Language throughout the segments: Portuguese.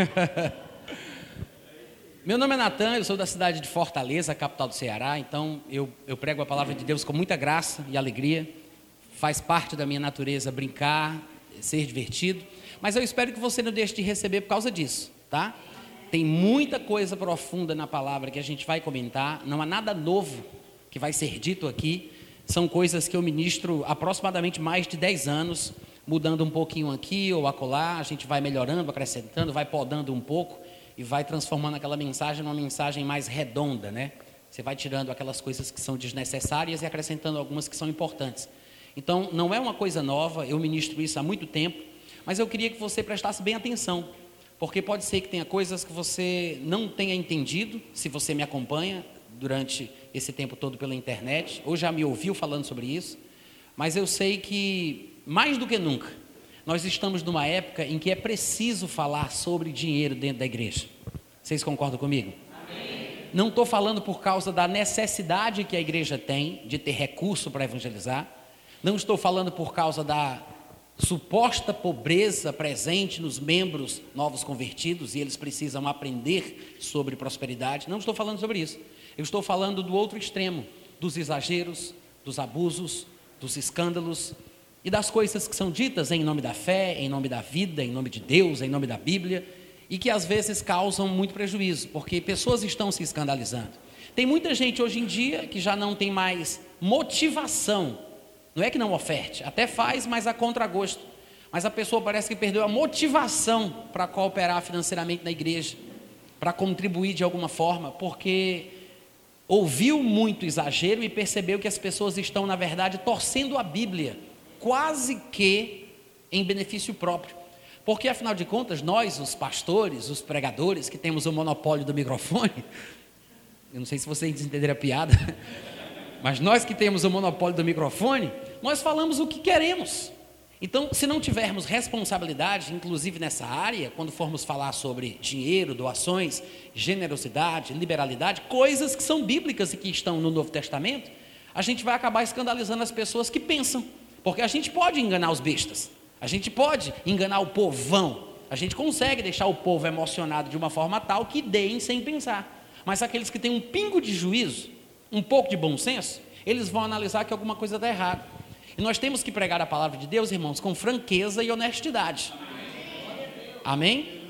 Meu nome é Natan, eu sou da cidade de Fortaleza, capital do Ceará, então eu, eu prego a palavra de Deus com muita graça e alegria. Faz parte da minha natureza brincar, ser divertido, mas eu espero que você não deixe de receber por causa disso, tá? Tem muita coisa profunda na palavra que a gente vai comentar, não há nada novo que vai ser dito aqui, são coisas que eu ministro aproximadamente mais de 10 anos, mudando um pouquinho aqui ou acolá, a gente vai melhorando, acrescentando, vai podando um pouco e vai transformando aquela mensagem numa mensagem mais redonda, né? Você vai tirando aquelas coisas que são desnecessárias e acrescentando algumas que são importantes. Então, não é uma coisa nova, eu ministro isso há muito tempo, mas eu queria que você prestasse bem atenção, porque pode ser que tenha coisas que você não tenha entendido, se você me acompanha durante esse tempo todo pela internet, ou já me ouviu falando sobre isso, mas eu sei que, mais do que nunca, nós estamos numa época em que é preciso falar sobre dinheiro dentro da igreja. Vocês concordam comigo? Amém. Não estou falando por causa da necessidade que a igreja tem de ter recurso para evangelizar. Não estou falando por causa da suposta pobreza presente nos membros novos convertidos e eles precisam aprender sobre prosperidade. Não estou falando sobre isso. Eu estou falando do outro extremo, dos exageros, dos abusos, dos escândalos e das coisas que são ditas em nome da fé, em nome da vida, em nome de Deus, em nome da Bíblia e que às vezes causam muito prejuízo, porque pessoas estão se escandalizando. Tem muita gente hoje em dia que já não tem mais motivação, não é que não oferte, até faz, mas a contragosto. Mas a pessoa parece que perdeu a motivação para cooperar financeiramente na igreja, para contribuir de alguma forma, porque ouviu muito exagero e percebeu que as pessoas estão, na verdade, torcendo a Bíblia, quase que em benefício próprio. Porque, afinal de contas, nós, os pastores, os pregadores, que temos o monopólio do microfone, eu não sei se vocês entenderam a piada, mas nós que temos o monopólio do microfone, nós falamos o que queremos. Então, se não tivermos responsabilidade, inclusive nessa área, quando formos falar sobre dinheiro, doações, generosidade, liberalidade, coisas que são bíblicas e que estão no Novo Testamento, a gente vai acabar escandalizando as pessoas que pensam. Porque a gente pode enganar os bestas, a gente pode enganar o povão, a gente consegue deixar o povo emocionado de uma forma tal que deem sem pensar. Mas aqueles que têm um pingo de juízo, um pouco de bom senso, eles vão analisar que alguma coisa está errada. E nós temos que pregar a palavra de Deus, irmãos, com franqueza e honestidade. Amém?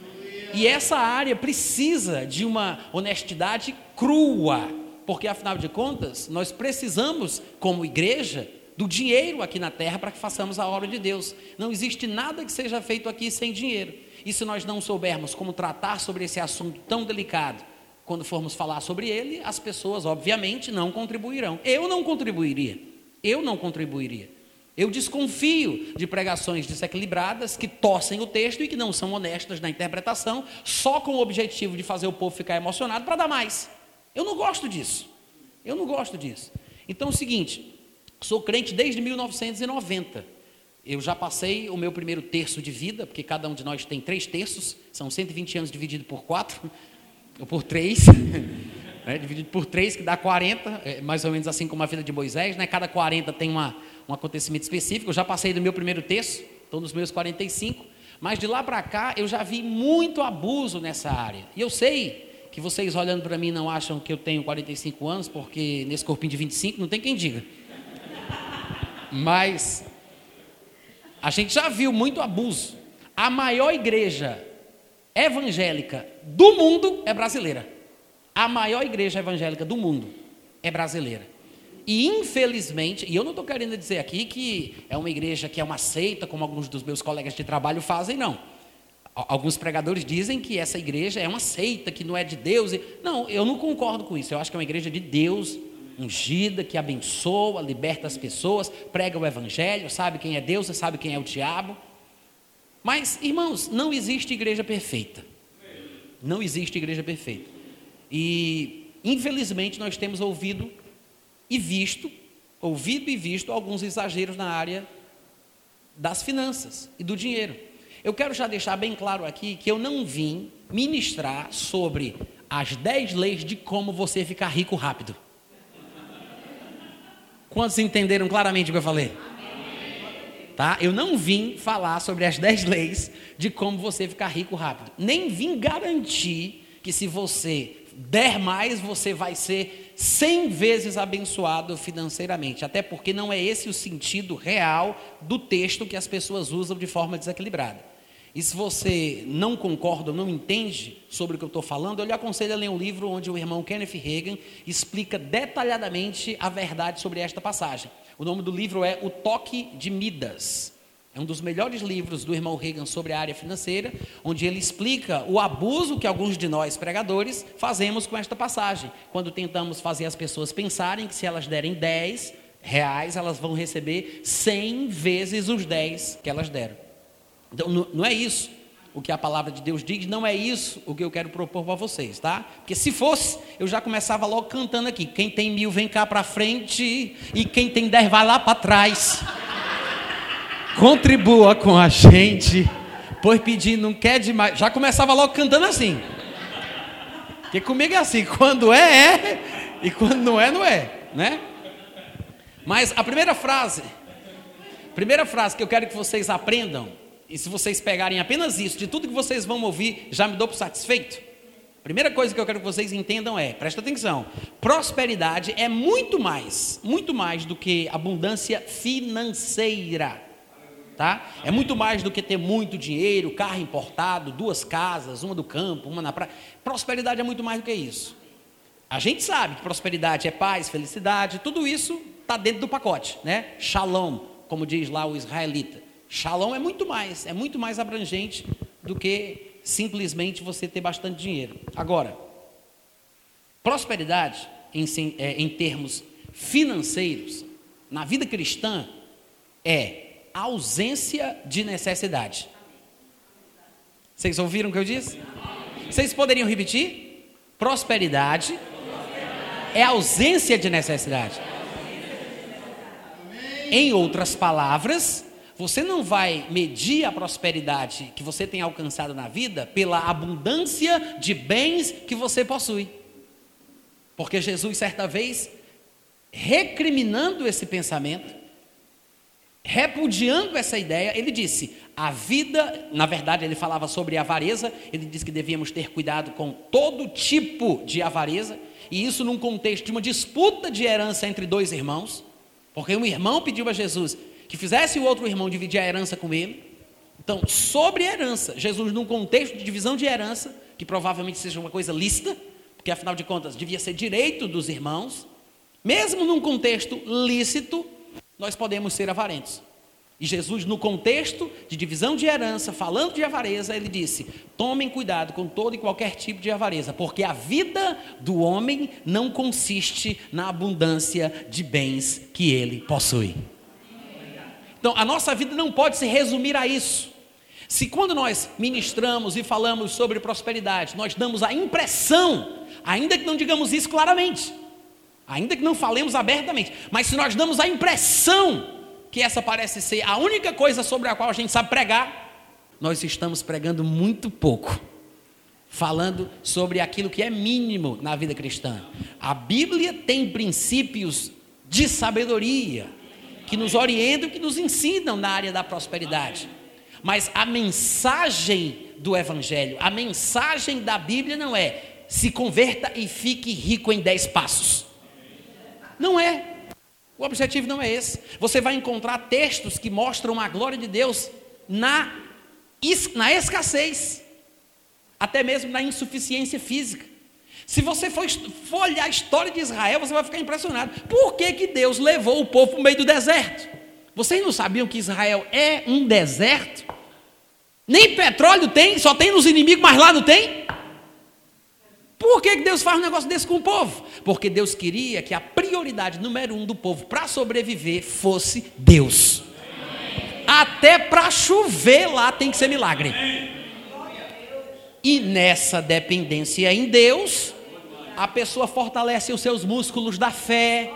E essa área precisa de uma honestidade crua, porque afinal de contas, nós precisamos, como igreja, do dinheiro aqui na terra para que façamos a obra de Deus. Não existe nada que seja feito aqui sem dinheiro. E se nós não soubermos como tratar sobre esse assunto tão delicado, quando formos falar sobre ele, as pessoas, obviamente, não contribuirão. Eu não contribuiria. Eu não contribuiria. Eu desconfio de pregações desequilibradas que torcem o texto e que não são honestas na interpretação, só com o objetivo de fazer o povo ficar emocionado para dar mais. Eu não gosto disso. Eu não gosto disso. Então é o seguinte, sou crente desde 1990. Eu já passei o meu primeiro terço de vida, porque cada um de nós tem três terços, são 120 anos dividido por quatro, ou por três. né, dividido por três, que dá 40, é mais ou menos assim como a vida de Moisés, né? cada 40 tem uma, um acontecimento específico. Eu já passei do meu primeiro texto, estou nos meus 45, mas de lá para cá eu já vi muito abuso nessa área. E eu sei que vocês olhando para mim não acham que eu tenho 45 anos, porque nesse corpinho de 25 não tem quem diga. Mas a gente já viu muito abuso. A maior igreja evangélica do mundo é brasileira. A maior igreja evangélica do mundo é brasileira. E infelizmente, e eu não estou querendo dizer aqui que é uma igreja que é uma seita, como alguns dos meus colegas de trabalho fazem, não. Alguns pregadores dizem que essa igreja é uma seita, que não é de Deus. Não, eu não concordo com isso. Eu acho que é uma igreja de Deus, ungida, que abençoa, liberta as pessoas, prega o evangelho, sabe quem é Deus, sabe quem é o diabo. Mas, irmãos, não existe igreja perfeita. Não existe igreja perfeita. E, infelizmente, nós temos ouvido e visto, ouvido e visto alguns exageros na área das finanças e do dinheiro. Eu quero já deixar bem claro aqui que eu não vim ministrar sobre as 10 leis de como você ficar rico rápido. Quantos entenderam claramente o que eu falei? tá? Eu não vim falar sobre as 10 leis de como você ficar rico rápido. Nem vim garantir que se você der mais, você vai ser 100 vezes abençoado financeiramente. Até porque não é esse o sentido real do texto que as pessoas usam de forma desequilibrada. E se você não concorda ou não entende sobre o que eu estou falando, eu lhe aconselho a ler um livro onde o irmão Kenneth Reagan explica detalhadamente a verdade sobre esta passagem. O nome do livro é O Toque de Midas. É um dos melhores livros do irmão Reagan sobre a área financeira, onde ele explica o abuso que alguns de nós pregadores fazemos com esta passagem, quando tentamos fazer as pessoas pensarem que se elas derem 10 reais, elas vão receber 100 vezes os 10 que elas deram. Então, não é isso o que a palavra de Deus diz, não é isso o que eu quero propor para vocês, tá? Porque se fosse, eu já começava logo cantando aqui: quem tem mil vem cá para frente, e quem tem dez vai lá para trás. Contribua com a gente, pois pedir não quer demais. Já começava logo cantando assim. Porque comigo é assim: quando é, é, e quando não é, não é, né? Mas a primeira frase, primeira frase que eu quero que vocês aprendam e se vocês pegarem apenas isso, de tudo que vocês vão ouvir, já me dou por satisfeito? Primeira coisa que eu quero que vocês entendam é, presta atenção, prosperidade é muito mais, muito mais do que abundância financeira. Tá? É muito mais do que ter muito dinheiro, carro importado, duas casas, uma do campo, uma na praia. Prosperidade é muito mais do que isso. A gente sabe que prosperidade é paz, felicidade, tudo isso está dentro do pacote, né? Shalom, como diz lá o israelita. Shalom é muito mais, é muito mais abrangente do que simplesmente você ter bastante dinheiro. Agora, prosperidade em, é, em termos financeiros, na vida cristã, é ausência de necessidade. Vocês ouviram o que eu disse? Vocês poderiam repetir? Prosperidade é ausência de necessidade. Em outras palavras, você não vai medir a prosperidade que você tem alcançado na vida pela abundância de bens que você possui. Porque Jesus, certa vez, recriminando esse pensamento, repudiando essa ideia, ele disse: a vida, na verdade, ele falava sobre avareza, ele disse que devíamos ter cuidado com todo tipo de avareza, e isso num contexto de uma disputa de herança entre dois irmãos, porque um irmão pediu a Jesus: que fizesse o outro irmão dividir a herança com ele. Então, sobre herança, Jesus, num contexto de divisão de herança, que provavelmente seja uma coisa lícita, porque afinal de contas devia ser direito dos irmãos, mesmo num contexto lícito, nós podemos ser avarentos. E Jesus, no contexto de divisão de herança, falando de avareza, ele disse: tomem cuidado com todo e qualquer tipo de avareza, porque a vida do homem não consiste na abundância de bens que ele possui. Então, a nossa vida não pode se resumir a isso. Se quando nós ministramos e falamos sobre prosperidade, nós damos a impressão, ainda que não digamos isso claramente, ainda que não falemos abertamente, mas se nós damos a impressão que essa parece ser a única coisa sobre a qual a gente sabe pregar, nós estamos pregando muito pouco, falando sobre aquilo que é mínimo na vida cristã. A Bíblia tem princípios de sabedoria, que nos orientam, que nos ensinam na área da prosperidade. Mas a mensagem do Evangelho, a mensagem da Bíblia não é se converta e fique rico em dez passos. Não é. O objetivo não é esse. Você vai encontrar textos que mostram a glória de Deus na, na escassez, até mesmo na insuficiência física. Se você for, for, olhar a história de Israel, você vai ficar impressionado. Por que, que Deus levou o povo para o meio do deserto? Vocês não sabiam que Israel é um deserto? Nem petróleo tem, só tem nos inimigos, mas lá não tem? Por que, que Deus faz um negócio desse com o povo? Porque Deus queria que a prioridade número um do povo para sobreviver fosse Deus. Até para chover lá tem que ser milagre. E nessa dependência em Deus, a pessoa fortalece os seus músculos da fé,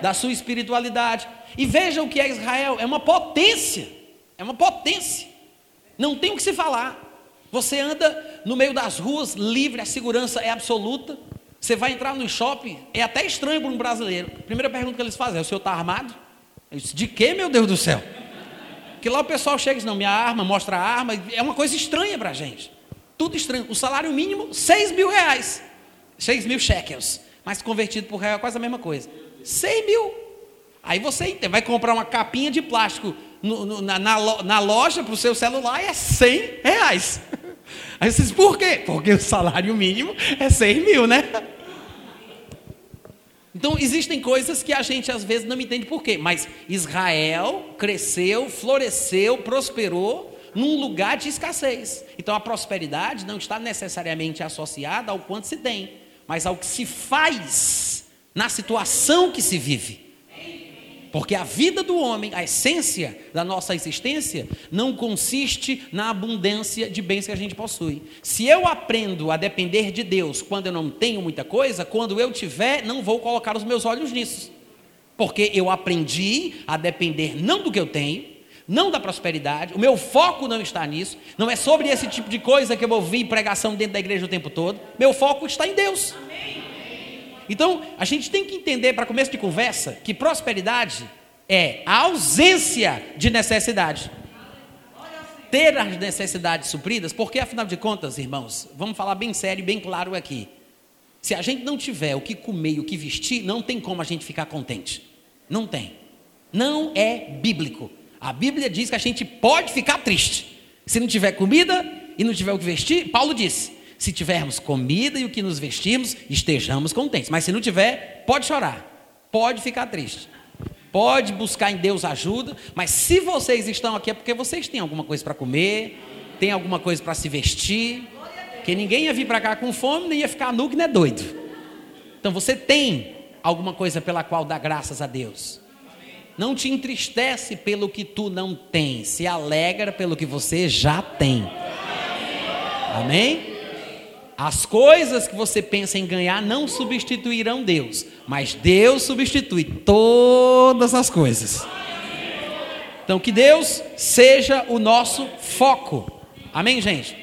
da sua espiritualidade. E vejam que é Israel, é uma potência, é uma potência. Não tem o que se falar. Você anda no meio das ruas livre, a segurança é absoluta. Você vai entrar no shopping, é até estranho para um brasileiro. A primeira pergunta que eles fazem é: o senhor está armado? Eu disse, de que, meu Deus do céu? Porque lá o pessoal chega e diz, não, minha arma, mostra a arma, é uma coisa estranha para a gente. Tudo estranho. O salário mínimo, 6 mil reais. 6 mil shekels. Mas convertido por real é quase a mesma coisa. 6 mil. Aí você vai comprar uma capinha de plástico no, no, na, na, loja para o seu celular e é 100 reais. Aí você diz, por quê? Porque o salário mínimo é 6 mil, né? Então, existem coisas que a gente às vezes não entende por quê, mas Israel cresceu, floresceu, prosperou num lugar de escassez. Então, a prosperidade não está necessariamente associada ao quanto se tem, mas ao que se faz na situação que se vive. Porque a vida do homem, a essência da nossa existência, não consiste na abundância de bens que a gente possui. Se eu aprendo a depender de Deus quando eu não tenho muita coisa, quando eu tiver, não vou colocar os meus olhos nisso. Porque eu aprendi a depender não do que eu tenho, não da prosperidade, o meu foco não está nisso, não é sobre esse tipo de coisa que eu ouvi pregação dentro da igreja o tempo todo, meu foco está em Deus. Então, a gente tem que entender, para começo de conversa, que prosperidade é a ausência de necessidade. Ter as necessidades supridas, porque afinal de contas, irmãos, vamos falar bem sério e bem claro aqui. Se a gente não tiver o que comer e o que vestir, não tem como a gente ficar contente. Não tem. Não é bíblico. A Bíblia diz que a gente pode ficar triste. Se não tiver comida e não tiver o que vestir, Paulo disse: se tivermos comida e o que nos vestirmos, estejamos contentes. Mas se não tiver, pode chorar, pode ficar triste, pode buscar em Deus ajuda. Mas se vocês estão aqui é porque vocês têm alguma coisa para comer, tem alguma coisa para se vestir. Que ninguém ia vir para cá com fome, nem ia ficar nu que não é doido. Então você tem alguma coisa pela qual dá graças a Deus. Não te entristece pelo que tu não tens, se alegra pelo que você já tem. Amém? As coisas que você pensa em ganhar não substituirão Deus, mas Deus substitui todas as coisas. Então, que Deus seja o nosso foco. Amém, gente?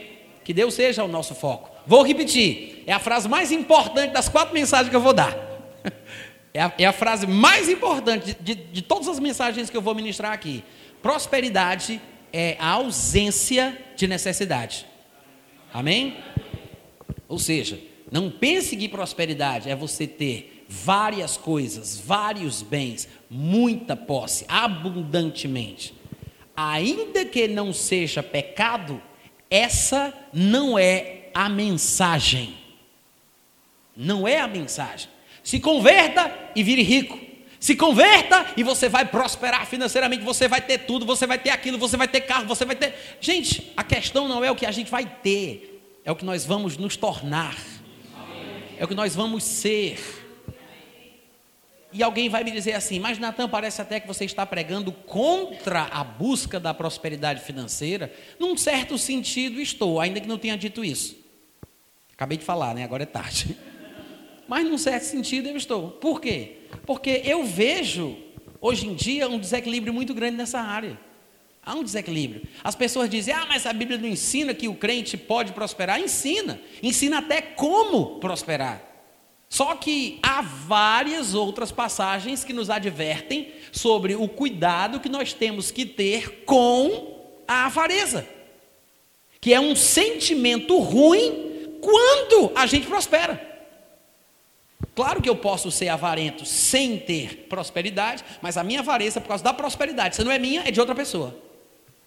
Que Deus seja o nosso foco. Vou repetir: é a frase mais importante das quatro mensagens que eu vou dar. É a, é a frase mais importante de, de, de todas as mensagens que eu vou ministrar aqui. Prosperidade é a ausência de necessidade. Amém? Ou seja, não pense que prosperidade é você ter várias coisas, vários bens, muita posse, abundantemente. Ainda que não seja pecado, essa não é a mensagem. Não é a mensagem. Se converta e vire rico. Se converta e você vai prosperar financeiramente, você vai ter tudo, você vai ter aquilo, você vai ter carro, você vai ter. Gente, a questão não é o que a gente vai ter, é o que nós vamos nos tornar, é o que nós vamos ser. E alguém vai me dizer assim, mas Natan, parece até que você está pregando contra a busca da prosperidade financeira. Num certo sentido, estou, ainda que não tenha dito isso. Acabei de falar, né? Agora é tarde. Mas num certo sentido eu estou. Por quê? Porque eu vejo, hoje em dia, um desequilíbrio muito grande nessa área. Há um desequilíbrio. As pessoas dizem, ah, mas a Bíblia não ensina que o crente pode prosperar. Ensina. Ensina até como prosperar. Só que há várias outras passagens que nos advertem sobre o cuidado que nós temos que ter com a avareza, que é um sentimento ruim quando a gente prospera. Claro que eu posso ser avarento sem ter prosperidade, mas a minha avareza é por causa da prosperidade. Se não é minha, é de outra pessoa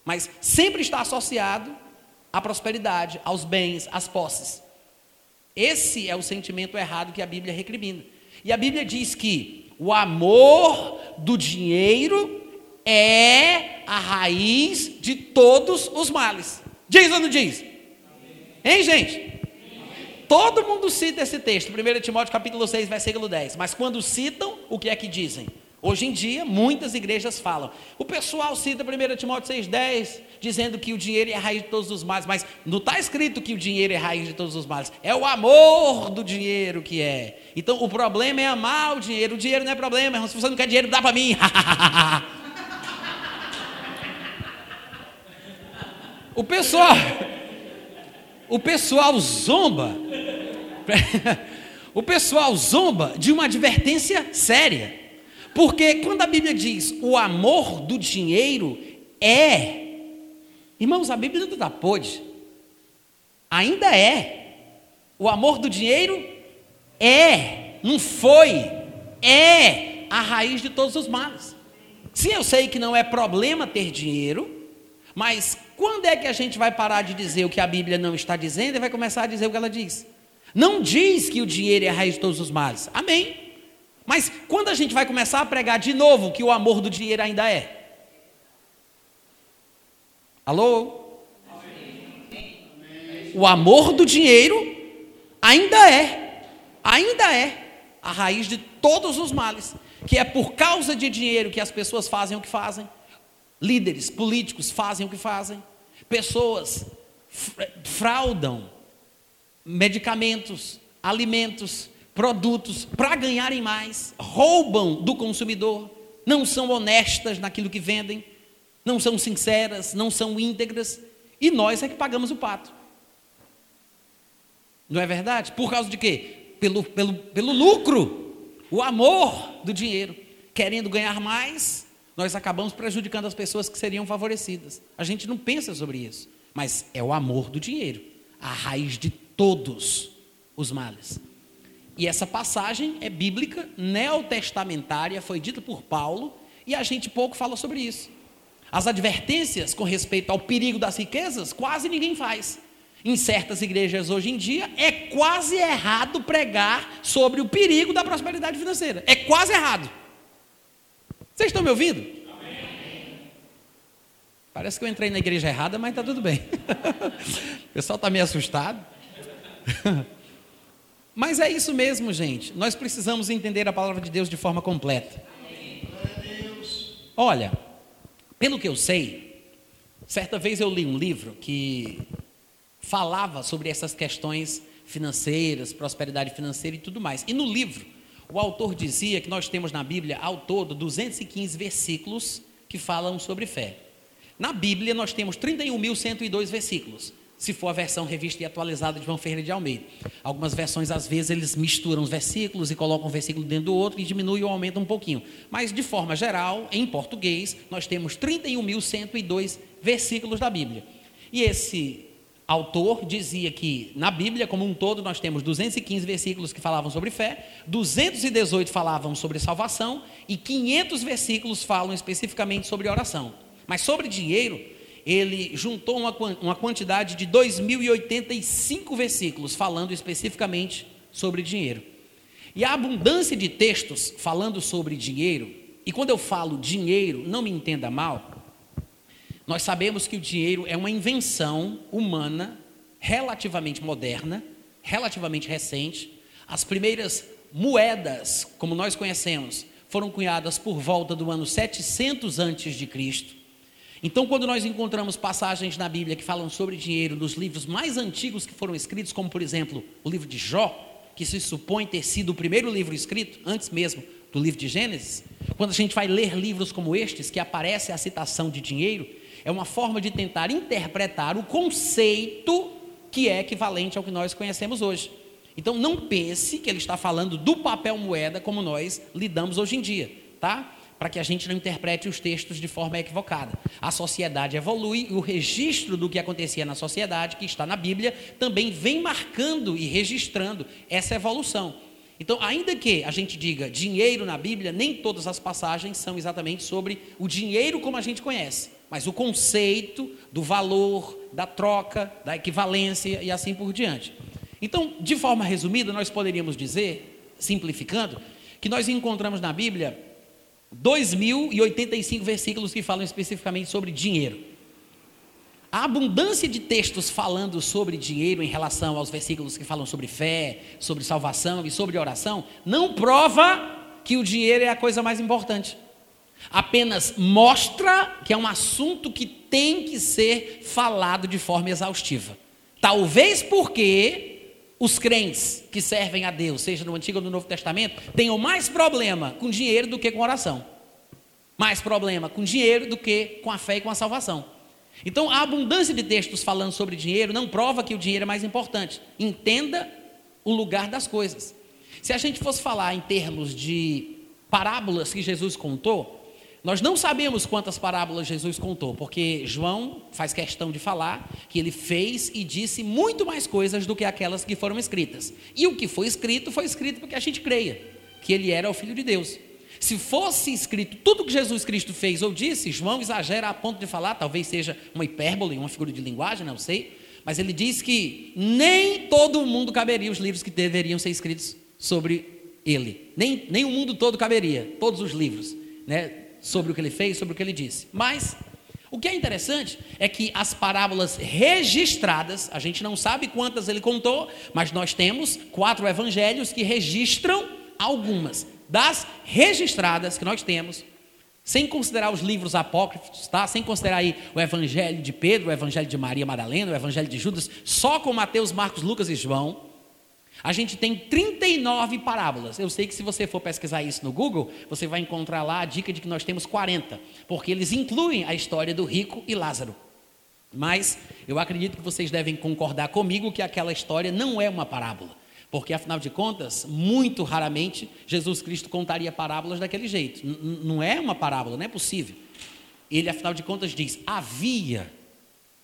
mas sempre está associado à prosperidade, aos bens, às posses. Esse é o sentimento errado que a Bíblia recrimina. E a Bíblia diz que o amor do dinheiro é a raiz de todos os males. Diz ou não diz? Hein, gente? Todo mundo cita esse texto, 1 Timóteo capítulo 6, versículo 10. Mas quando citam, o que é que dizem? Hoje em dia, muitas igrejas falam. O pessoal cita 1 Timóteo 6,10, dizendo que o dinheiro é a raiz de todos os males, mas não está escrito que o dinheiro é a raiz de todos os males. É o amor do dinheiro que é. Então, o problema é amar o dinheiro. O dinheiro não é problema, irmão. Se você não quer dinheiro, dá para mim. o pessoal. O pessoal zomba. o pessoal zomba de uma advertência séria. Porque quando a Bíblia diz o amor do dinheiro É. Irmãos, a Bíblia não está podre. Ainda é. O amor do dinheiro é. Não foi. É a raiz de todos os males. Sim, eu sei que não é problema ter dinheiro, mas quando é que a gente vai parar de dizer o que a Bíblia não está dizendo e vai começar a dizer o que ela diz? Não diz que o dinheiro é a raiz de todos os males. Amém. Mas quando a gente vai começar a pregar de novo que o amor do dinheiro ainda é? Alô? O amor do dinheiro ainda é, ainda é a raiz de todos os males, que é por causa de dinheiro que as pessoas fazem o que fazem, líderes políticos fazem o que fazem, pessoas fraudam medicamentos, alimentos, produtos para ganharem mais, roubam do consumidor, não são honestas naquilo que vendem, não são sinceras, não são íntegras, e nós é que pagamos o pato. Não é verdade? Por causa de quê? Pelo, pelo, pelo lucro, o amor do dinheiro. Querendo ganhar mais, nós acabamos prejudicando as pessoas que seriam favorecidas. A gente não pensa sobre isso, mas é o amor do dinheiro, a raiz de todos os males. E essa passagem é bíblica, neotestamentária, foi dita por Paulo, e a gente pouco fala sobre isso. As advertências com respeito ao perigo das riquezas, quase ninguém faz. Em certas igrejas hoje em dia, é quase errado pregar sobre o perigo da prosperidade financeira. É quase errado. Vocês estão me ouvindo? Amém. Parece que eu entrei na igreja errada, mas está tudo bem. o pessoal está meio assustado. mas é isso mesmo, gente. Nós precisamos entender a palavra de Deus de forma completa. Olha, pelo que eu sei, certa vez eu li um livro que falava sobre essas questões financeiras, prosperidade financeira e tudo mais. E no livro, o autor dizia que nós temos na Bíblia, ao todo, 215 versículos que falam sobre fé. Na Bíblia, nós temos 31.102 versículos se for a versão revista e atualizada de João Ferreira de Almeida. Algumas versões, às vezes, eles misturam os versículos e colocam um versículo dentro do outro e diminuem ou aumentam um pouquinho. Mas, de forma geral, em português, nós temos 31.102 versículos da Bíblia. E esse autor dizia que na Bíblia, como um todo, nós temos 215 versículos que falavam sobre fé, 218 falavam sobre salvação e 500 versículos falam especificamente sobre oração. Mas sobre dinheiro, ele juntou uma, uma quantidade de 2.085 versículos falando especificamente sobre dinheiro. E a abundância de textos falando sobre dinheiro, e quando eu falo dinheiro, não me entenda mal, nós sabemos que o dinheiro é uma invenção humana relativamente moderna, relativamente recente. As primeiras moedas, como nós conhecemos, foram cunhadas por volta do ano 700 antes de Cristo. Então, quando nós encontramos passagens na Bíblia que falam sobre dinheiro nos livros mais antigos que foram escritos, como por exemplo o livro de Jó, que se supõe ter sido o primeiro livro escrito, antes mesmo do livro de Gênesis, quando a gente vai ler livros como estes, que aparece a citação de dinheiro, é uma forma de tentar interpretar o conceito que é equivalente ao que nós conhecemos hoje. Então, não pense que ele está falando do papel moeda como nós lidamos hoje em dia, tá? para que a gente não interprete os textos de forma equivocada. A sociedade evolui e o registro do que acontecia na sociedade, que está na Bíblia, também vem marcando e registrando essa evolução. Então, ainda que a gente diga dinheiro na Bíblia, nem todas as passagens são exatamente sobre o dinheiro como a gente conhece, mas o conceito do valor, da troca, da equivalência e assim por diante. Então, de forma resumida, nós poderíamos dizer, simplificando, que nós encontramos na Bíblia 2.085 versículos que falam especificamente sobre dinheiro. A abundância de textos falando sobre dinheiro em relação aos versículos que falam sobre fé, sobre salvação e sobre oração, não prova que o dinheiro é a coisa mais importante. Apenas mostra que é um assunto que tem que ser falado de forma exaustiva. Talvez porque os crentes que servem a Deus, seja no Antigo ou no Novo Testamento, tenham mais problema com dinheiro do que com oração. Mais problema com dinheiro do que com a fé e com a salvação. Então, a abundância de textos falando sobre dinheiro não prova que o dinheiro é mais importante. Entenda o lugar das coisas. Se a gente fosse falar em termos de parábolas que Jesus contou, Nós não sabemos quantas parábolas Jesus contou, porque João faz questão de falar que ele fez e disse muito mais coisas do que aquelas que foram escritas. E o que foi escrito, foi escrito porque a gente creia que ele era o Filho de Deus. Se fosse escrito tudo que Jesus Cristo fez ou disse, João exagera a ponto de falar, talvez seja uma hipérbole, uma figura de linguagem, não sei, mas ele diz que nem todo mundo caberia os livros que deveriam ser escritos sobre ele. Nem, nem o mundo todo caberia, todos os livros, né, sobre o que ele fez, sobre o que ele disse. Mas o que é interessante é que as parábolas registradas, a gente não sabe quantas ele contou, mas nós temos quatro evangelhos que registram algumas das registradas que nós temos, sem considerar os livros apócrifos, tá? Sem considerar aí o evangelho de Pedro, o evangelho de Maria Madalena, o evangelho de Judas, só com Mateus, Marcos, Lucas e João, a gente tem 39 parábolas. Eu sei que se você for pesquisar isso no Google, você vai encontrar lá a dica de que nós temos 40, porque eles incluem a história do rico e Lázaro. Mas eu acredito que vocês devem concordar comigo que aquela história não é uma parábola. Porque, afinal de contas, muito raramente Jesus Cristo contaria parábolas daquele jeito. Não é uma parábola, não é possível. Ele, afinal de contas, diz: havia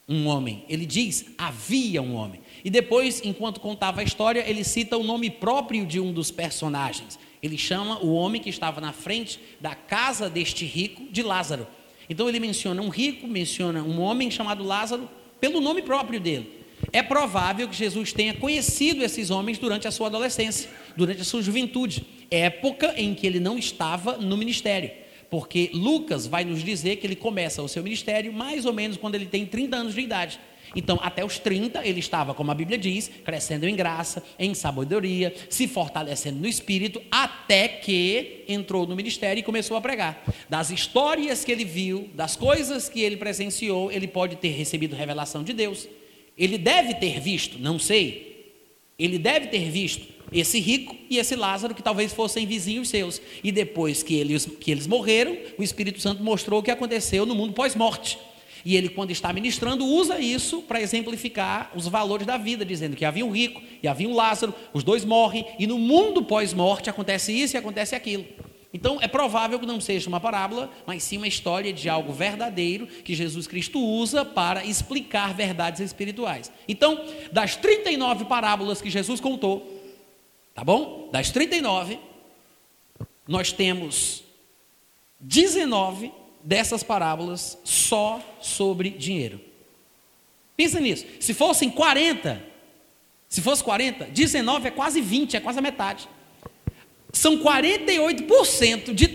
um homem. Ele diz: havia um homem. E depois, enquanto contava a história, ele cita o nome próprio de um dos personagens. Ele chama o homem que estava na frente da casa deste rico de Lázaro. Então ele menciona um rico, menciona um homem chamado Lázaro pelo nome próprio dele. É provável que Jesus tenha conhecido esses homens durante a sua adolescência, durante a sua juventude, época em que ele não estava no ministério. Porque Lucas vai nos dizer que ele começa o seu ministério mais ou menos quando ele tem 30 anos de idade. Então, até os 30, ele estava, como a Bíblia diz, crescendo em graça, em sabedoria, se fortalecendo no espírito, até que entrou no ministério e começou a pregar. Das histórias que ele viu, das coisas que ele presenciou, ele pode ter recebido revelação de Deus. Ele deve ter visto, não sei. Ele deve ter visto esse rico e esse Lázaro, que talvez fossem vizinhos seus. E depois que eles, que eles morreram, o Espírito Santo mostrou o que aconteceu no mundo pós-morte. E ele, quando está ministrando, usa isso para exemplificar os valores da vida, dizendo que havia um rico e havia um Lázaro, os dois morrem, e no mundo pós-morte acontece isso e acontece aquilo. Então, é provável que não seja uma parábola, mas sim uma história de algo verdadeiro que Jesus Cristo usa para explicar verdades espirituais. Então, das 39 parábolas que Jesus contou, tá bom? Das 39, nós temos 19 dessas parábolas só sobre dinheiro. Pensa nisso. Se fossem 40, se fosse 40, 19 é quase 20, é quase a metade. São 48% de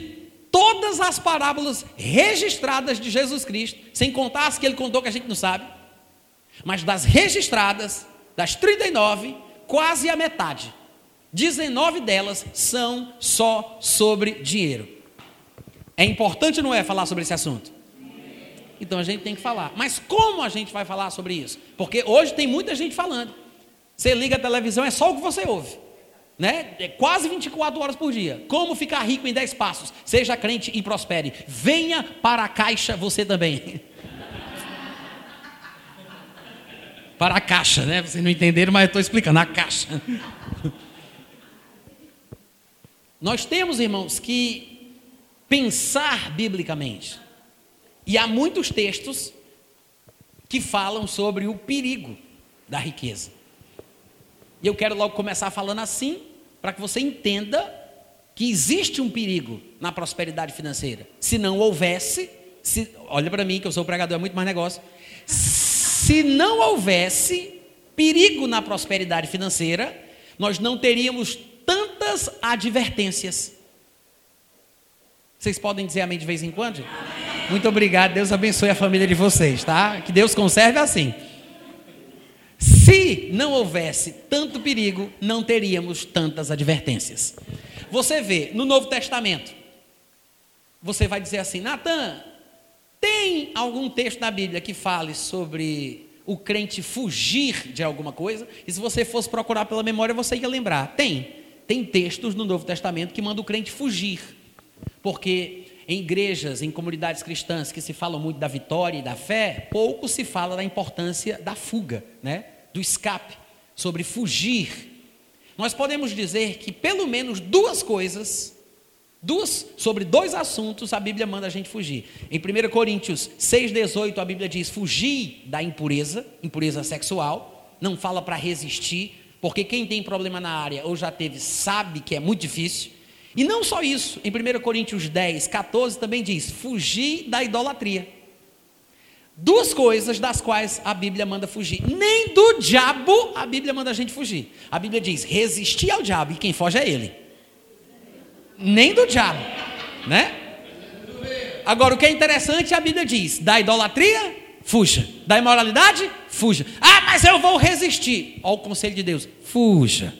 todas as parábolas registradas de Jesus Cristo, sem contar as que ele contou que a gente não sabe. Mas das registradas, das 39, quase a metade. 19 delas são só sobre dinheiro. É importante, não é, falar sobre esse assunto? Então a gente tem que falar. Mas como a gente vai falar sobre isso? Porque hoje tem muita gente falando. Você liga a televisão, é só o que você ouve. Né? É quase 24 horas por dia. Como ficar rico em 10 passos? Seja crente e prospere. Venha para a caixa você também. para a caixa, né? Vocês não entenderam, mas eu estou explicando. A caixa. Nós temos, irmãos, que pensar biblicamente. E há muitos textos que falam sobre o perigo da riqueza. E eu quero logo começar falando assim, para que você entenda que existe um perigo na prosperidade financeira. Se não houvesse, se, olha para mim que eu sou pregador, é muito mais negócio. Se não houvesse perigo na prosperidade financeira, nós não teríamos tantas advertências. Vocês podem dizer amém de vez em quando? Amém. Muito obrigado. Deus abençoe a família de vocês, tá? Que Deus conserve assim. Se não houvesse tanto perigo, não teríamos tantas advertências. Você vê no Novo Testamento, você vai dizer assim, Natan, tem algum texto na Bíblia que fale sobre o crente fugir de alguma coisa? E se você fosse procurar pela memória, você ia lembrar. Tem. Tem textos no Novo Testamento que mandam o crente fugir porque em igrejas, em comunidades cristãs que se falam muito da vitória e da fé, pouco se fala da importância da fuga, né? do escape, sobre fugir. Nós podemos dizer que pelo menos duas coisas Duas, sobre dois assuntos a Bíblia manda a gente fugir. Em 1 Coríntios 6,18, a Bíblia diz: fugir da impureza, impureza sexual. Não fala para resistir, porque quem tem problema na área ou já teve sabe que é muito difícil. E não só isso, em 1 Coríntios 10, 14 também diz: fugir da idolatria. Duas coisas das quais a Bíblia manda fugir. Nem do diabo a Bíblia manda a gente fugir. A Bíblia diz: resistir ao diabo, e quem foge é ele nem do diabo, né? Agora, o que é interessante, a Bíblia diz: da idolatria, fuja. Da imoralidade, fuja. Ah, mas eu vou resistir. Olha o conselho de Deus: fuja.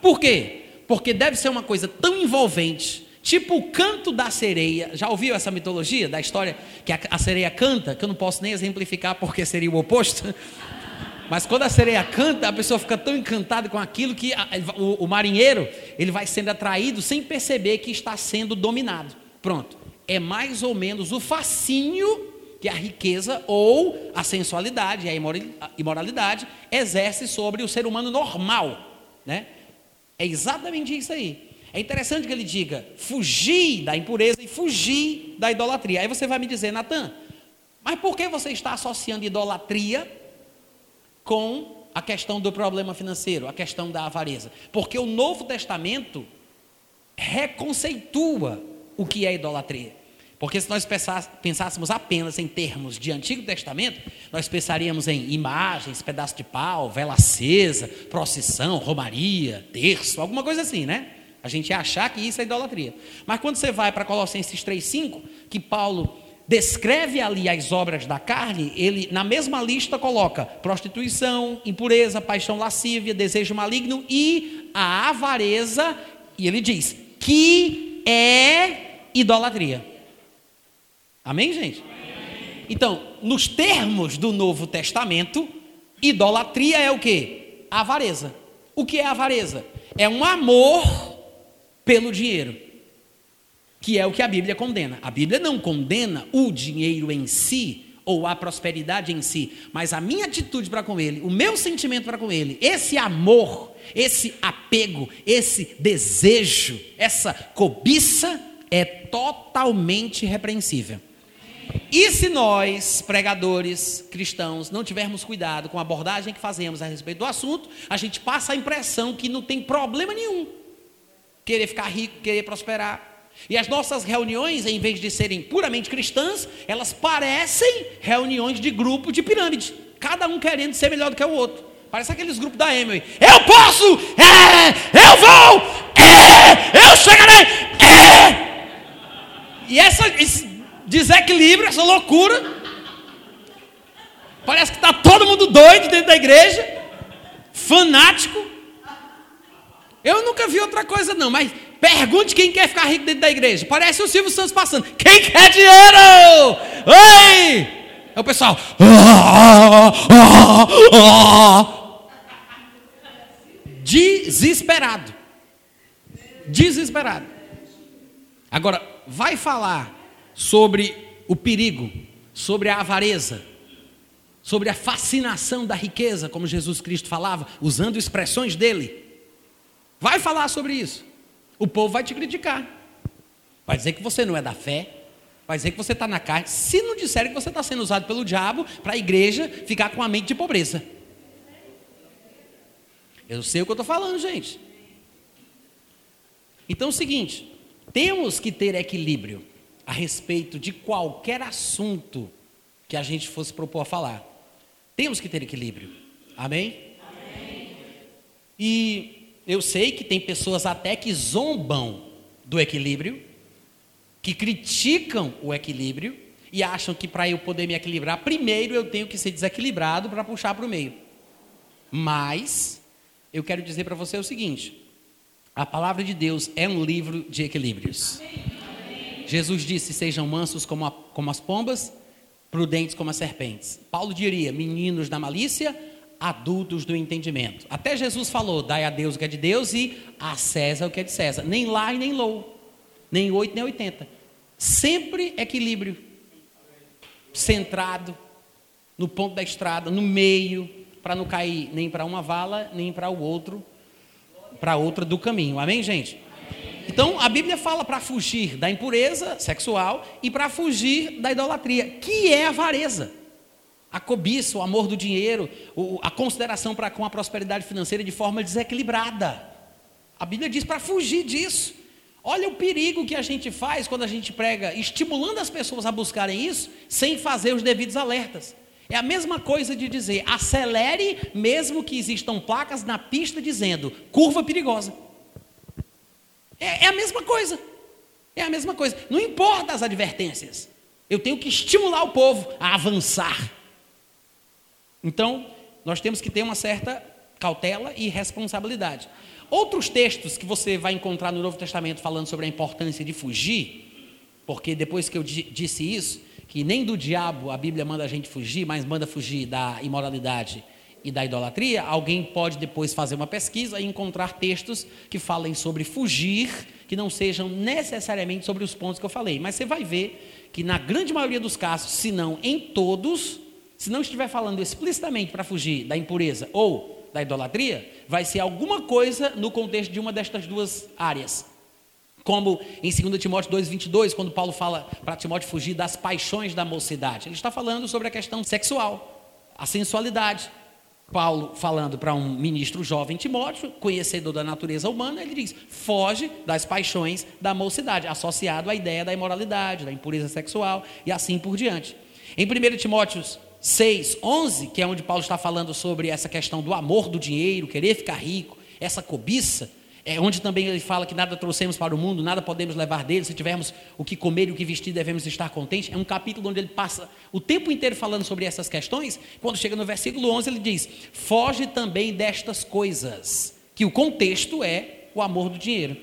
Por quê? Porque deve ser uma coisa tão envolvente, tipo o canto da sereia. Já ouviu essa mitologia da história que a, a sereia canta? Que eu não posso nem exemplificar porque seria o oposto. Mas quando a sereia canta, a pessoa fica tão encantada com aquilo que a, o, o marinheiro ele vai sendo atraído sem perceber que está sendo dominado. Pronto. É mais ou menos o fascínio que a riqueza ou a sensualidade, a imoralidade exerce sobre o ser humano normal, né? É exatamente isso aí. É interessante que ele diga: fugir da impureza e fugir da idolatria. Aí você vai me dizer, Natan, mas por que você está associando idolatria com a questão do problema financeiro, a questão da avareza. Porque o Novo Testamento reconceitua o que é idolatria. Porque se nós pensássemos apenas em termos de Antigo Testamento, nós pensaríamos em imagens, pedaço de pau, vela acesa, procissão, romaria, terço, alguma coisa assim, né? A gente ia achar que isso é idolatria. Mas quando você vai para Colossenses 3,5, que Paulo descreve ali as obras da carne, ele na mesma lista coloca prostituição, impureza, paixão lascívia, desejo maligno e a avareza, e ele diz que é idolatria. Amém, gente? Então, nos termos do Novo Testamento, idolatria é o que? Avareza. O que é avareza? É um amor pelo dinheiro que é o que a Bíblia condena. A Bíblia não condena o dinheiro em si ou a prosperidade em si, mas a minha atitude para com ele, o meu sentimento para com ele, esse amor, esse apego, esse desejo, essa cobiça é totalmente repreensível. E se nós, pregadores cristãos, não tivermos cuidado com a abordagem que fazemos a respeito do assunto, a gente passa a impressão que não tem problema nenhum querer ficar rico, querer prosperar, e as nossas reuniões, em vez de serem puramente cristãs, elas parecem reuniões de grupo de pirâmide, cada um querendo ser melhor do que o outro. Parece aqueles grupos da Emily. Eu posso! É! Eu vou! É! Eu chegarei! É! E essa, esse desequilíbrio, essa loucura. Parece que está todo mundo doido dentro da igreja, fanático. Eu nunca vi outra coisa, não, mas Pergunte quem quer ficar rico dentro da igreja. Parece o Silvio Santos passando. Quem quer dinheiro? Oi! É o pessoal. Desesperado. Desesperado. Agora, vai falar sobre o perigo, sobre a avareza, sobre a fascinação da riqueza, como Jesus Cristo falava, usando expressões dele. Vai falar sobre isso. O povo vai te criticar. Vai dizer que você não é da fé. Vai dizer que você está na carne. Se não disserem que você está sendo usado pelo diabo para a igreja ficar com a mente de pobreza. Eu sei o que eu estou falando, gente. Então é o seguinte: temos que ter equilíbrio a respeito de qualquer assunto que a gente fosse propor a falar. Temos que ter equilíbrio. Amém? Amém. E eu sei que tem pessoas até que zombam do equilíbrio, que criticam o equilíbrio e acham que para eu poder me equilibrar, primeiro eu tenho que ser desequilibrado para puxar para o meio. Mas eu quero dizer para você o seguinte: a palavra de Deus é um livro de equilíbrios. Jesus disse: sejam mansos como, a, como as pombas, prudentes como as serpentes. Paulo diria: meninos da malícia, adultos do entendimento. Até Jesus falou: dai a Deus o que é de Deus e a César o que é de César. Nem lá e nem low, nem oito nem oitenta. Sempre equilíbrio, centrado no ponto da estrada, no meio, para não cair nem para uma vala nem para o outro, para outra do caminho. Amém, gente? Então a Bíblia fala para fugir da impureza sexual e para fugir da idolatria, que é a avareza. A cobiça, o amor do dinheiro, a consideração para com a prosperidade financeira de forma desequilibrada. A Bíblia diz para fugir disso. Olha o perigo que a gente faz quando a gente prega, estimulando as pessoas a buscarem isso, sem fazer os devidos alertas. É a mesma coisa de dizer, acelere, mesmo que existam placas na pista dizendo curva perigosa. É, é a mesma coisa. É a mesma coisa. Não importa as advertências. Eu tenho que estimular o povo a avançar. Então, nós temos que ter uma certa cautela e responsabilidade. Outros textos que você vai encontrar no Novo Testamento falando sobre a importância de fugir, porque depois que eu disse isso, que nem do diabo a Bíblia manda a gente fugir, mas manda fugir da imoralidade e da idolatria, alguém pode depois fazer uma pesquisa e encontrar textos que falem sobre fugir, que não sejam necessariamente sobre os pontos que eu falei. Mas você vai ver que na grande maioria dos casos, se não em todos, se não estiver falando explicitamente para fugir da impureza ou da idolatria, vai ser alguma coisa no contexto de uma destas duas áreas. Como em 2 Timóteo 2,22, quando Paulo fala para Timóteo fugir das paixões da mocidade. Ele está falando sobre a questão sexual, a sensualidade. Paulo falando para um ministro jovem Timóteo, conhecedor da natureza humana, ele diz: foge das paixões da mocidade, associado à ideia da imoralidade, da impureza sexual e assim por diante. Em 1 Timóteo 6, 11, que é onde Paulo está falando sobre essa questão do amor do dinheiro, querer ficar rico, essa cobiça, é onde também ele fala que nada trouxemos para o mundo, nada podemos levar dele, se tivermos o que comer e o que vestir, devemos estar contentes. É um capítulo onde ele passa o tempo inteiro falando sobre essas questões. Quando chega no versículo 11, ele diz: Foge também destas coisas, que o contexto é o amor do dinheiro.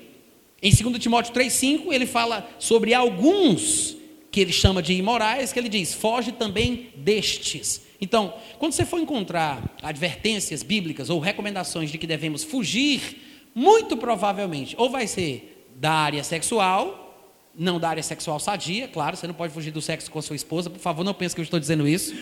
Em 2 Timóteo 3,5, ele fala sobre alguns que ele chama de imorais, que ele diz: Foge também destes. Então, quando você for encontrar advertências bíblicas ou recomendações de que devemos fugir muito provavelmente, ou vai ser da área sexual, não da área sexual sadia, claro, você não pode fugir do sexo com a sua esposa, por favor, não pense que eu estou dizendo isso.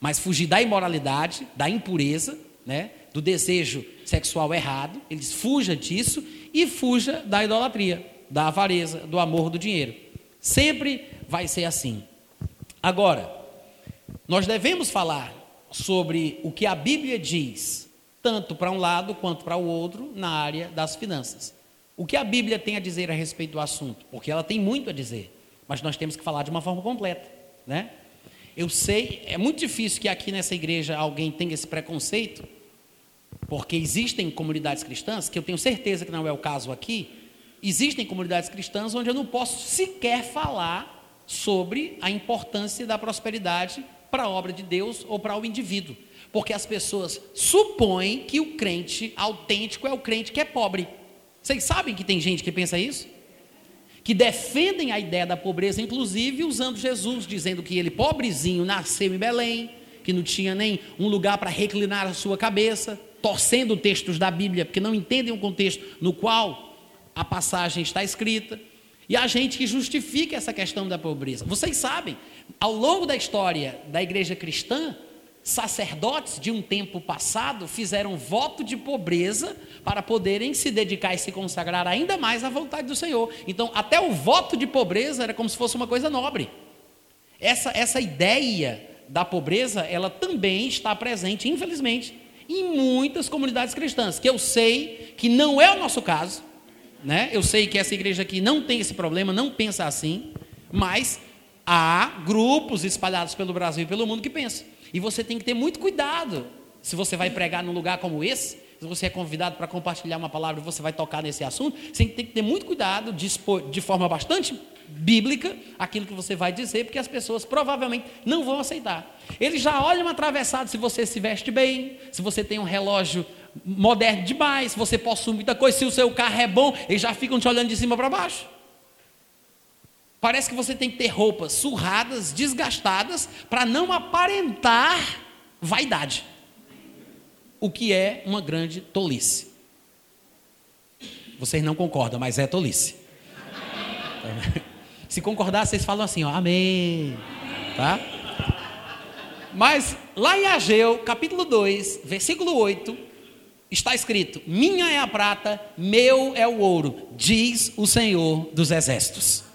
Mas fugir da imoralidade, da impureza, né, do desejo sexual errado, eles fuja disso e fuja da idolatria, da avareza, do amor do dinheiro. Sempre vai ser assim. Agora, nós devemos falar sobre o que a Bíblia diz tanto para um lado quanto para o outro na área das finanças. O que a Bíblia tem a dizer a respeito do assunto? Porque ela tem muito a dizer, mas nós temos que falar de uma forma completa, né? Eu sei, é muito difícil que aqui nessa igreja alguém tenha esse preconceito, porque existem comunidades cristãs, que eu tenho certeza que não é o caso aqui, existem comunidades cristãs onde eu não posso sequer falar sobre a importância da prosperidade para a obra de Deus ou para o indivíduo porque as pessoas supõem que o crente autêntico é o crente que é pobre. Vocês sabem que tem gente que pensa isso? Que defendem a ideia da pobreza, inclusive usando Jesus, dizendo que ele, pobrezinho, nasceu em Belém, que não tinha nem um lugar para reclinar a sua cabeça, torcendo textos da Bíblia, porque não entendem o contexto no qual a passagem está escrita. E a gente que justifica essa questão da pobreza. Vocês sabem, ao longo da história da igreja cristã, sacerdotes de um tempo passado fizeram voto de pobreza para poderem se dedicar e se consagrar ainda mais à vontade do Senhor. Então, até o voto de pobreza era como se fosse uma coisa nobre. Essa, essa ideia da pobreza, ela também está presente, infelizmente, em muitas comunidades cristãs, que eu sei que não é o nosso caso, né? Eu sei que essa igreja aqui não tem esse problema, não pensa assim, mas há grupos espalhados pelo Brasil e pelo mundo que pensam. E você tem que ter muito cuidado se você vai pregar num lugar como esse, se você é convidado para compartilhar uma palavra e você vai tocar nesse assunto, você tem que ter muito cuidado de expor de forma bastante bíblica aquilo que você vai dizer, porque as pessoas provavelmente não vão aceitar. Eles já olham atravessado se você se veste bem, se você tem um relógio moderno demais, se você possui muita coisa, se o seu carro é bom, eles já ficam te olhando de cima para baixo. Parece que você tem que ter roupas surradas, desgastadas, para não aparentar vaidade. O que é uma grande tolice. Vocês não concordam, mas é tolice. Se concordar, vocês falam assim, ó, amém. Tá? Mas lá em Ageu, capítulo 2, versículo 8, está escrito: Minha é a prata, meu é o ouro, diz o Senhor dos Exércitos.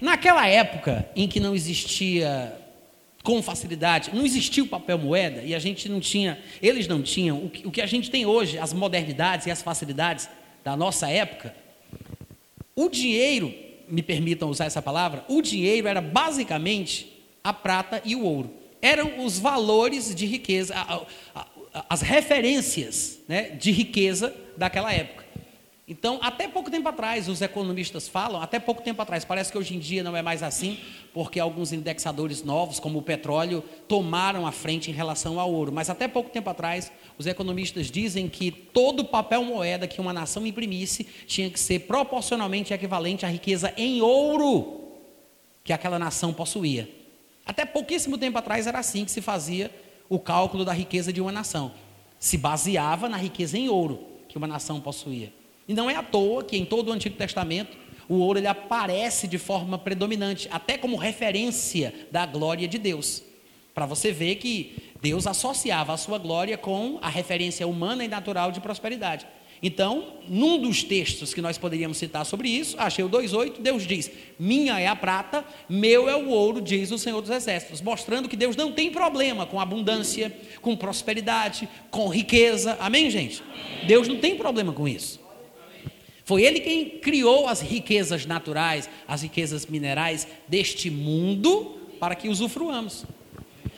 Naquela época em que não existia com facilidade, não existia o papel moeda e a gente não tinha, eles não tinham o que, o que a gente tem hoje, as modernidades e as facilidades da nossa época. O dinheiro, me permitam usar essa palavra, o dinheiro era basicamente a prata e o ouro. Eram os valores de riqueza, as referências né, de riqueza daquela época. Então, até pouco tempo atrás, os economistas falam, até pouco tempo atrás, parece que hoje em dia não é mais assim, porque alguns indexadores novos, como o petróleo, tomaram a frente em relação ao ouro. Mas até pouco tempo atrás, os economistas dizem que todo papel moeda que uma nação imprimisse tinha que ser proporcionalmente equivalente à riqueza em ouro que aquela nação possuía. Até pouquíssimo tempo atrás era assim que se fazia o cálculo da riqueza de uma nação. Se baseava na riqueza em ouro que uma nação possuía. E não é à toa que em todo o Antigo Testamento o ouro ele aparece de forma predominante, até como referência da glória de Deus. Para você ver que Deus associava a sua glória com a referência humana e natural de prosperidade. Então, num dos textos que nós poderíamos citar sobre isso, achei o 2,8, Deus diz: Minha é a prata, meu é o ouro, diz o Senhor dos Exércitos, mostrando que Deus não tem problema com abundância, com prosperidade, com riqueza. Amém, gente? Deus não tem problema com isso. Foi ele quem criou as riquezas naturais, as riquezas minerais deste mundo para que usufruamos.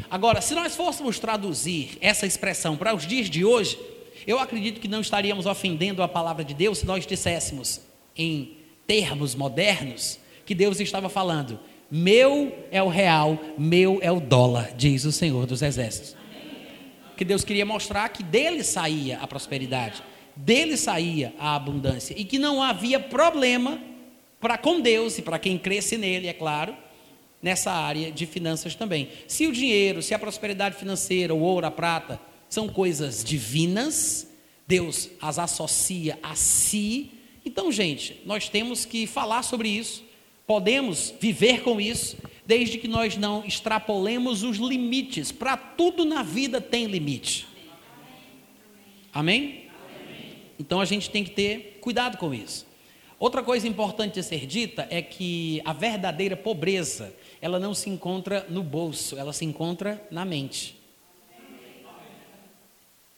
Agora, se nós fôssemos traduzir essa expressão para os dias de hoje, eu acredito que não estaríamos ofendendo a palavra de Deus se nós disséssemos, em termos modernos, que Deus estava falando: meu é o real, meu é o dólar, diz o Senhor dos Exércitos. Que Deus queria mostrar que dele saía a prosperidade dele saía a abundância e que não havia problema para com Deus e para quem cresce nele, é claro, nessa área de finanças também. Se o dinheiro, se a prosperidade financeira, o ouro, a prata, são coisas divinas, Deus as associa a si. Então, gente, nós temos que falar sobre isso, podemos viver com isso, desde que nós não extrapolemos os limites. Para tudo na vida tem limite. Amém? Então a gente tem que ter cuidado com isso. Outra coisa importante de ser dita é que a verdadeira pobreza, ela não se encontra no bolso, ela se encontra na mente.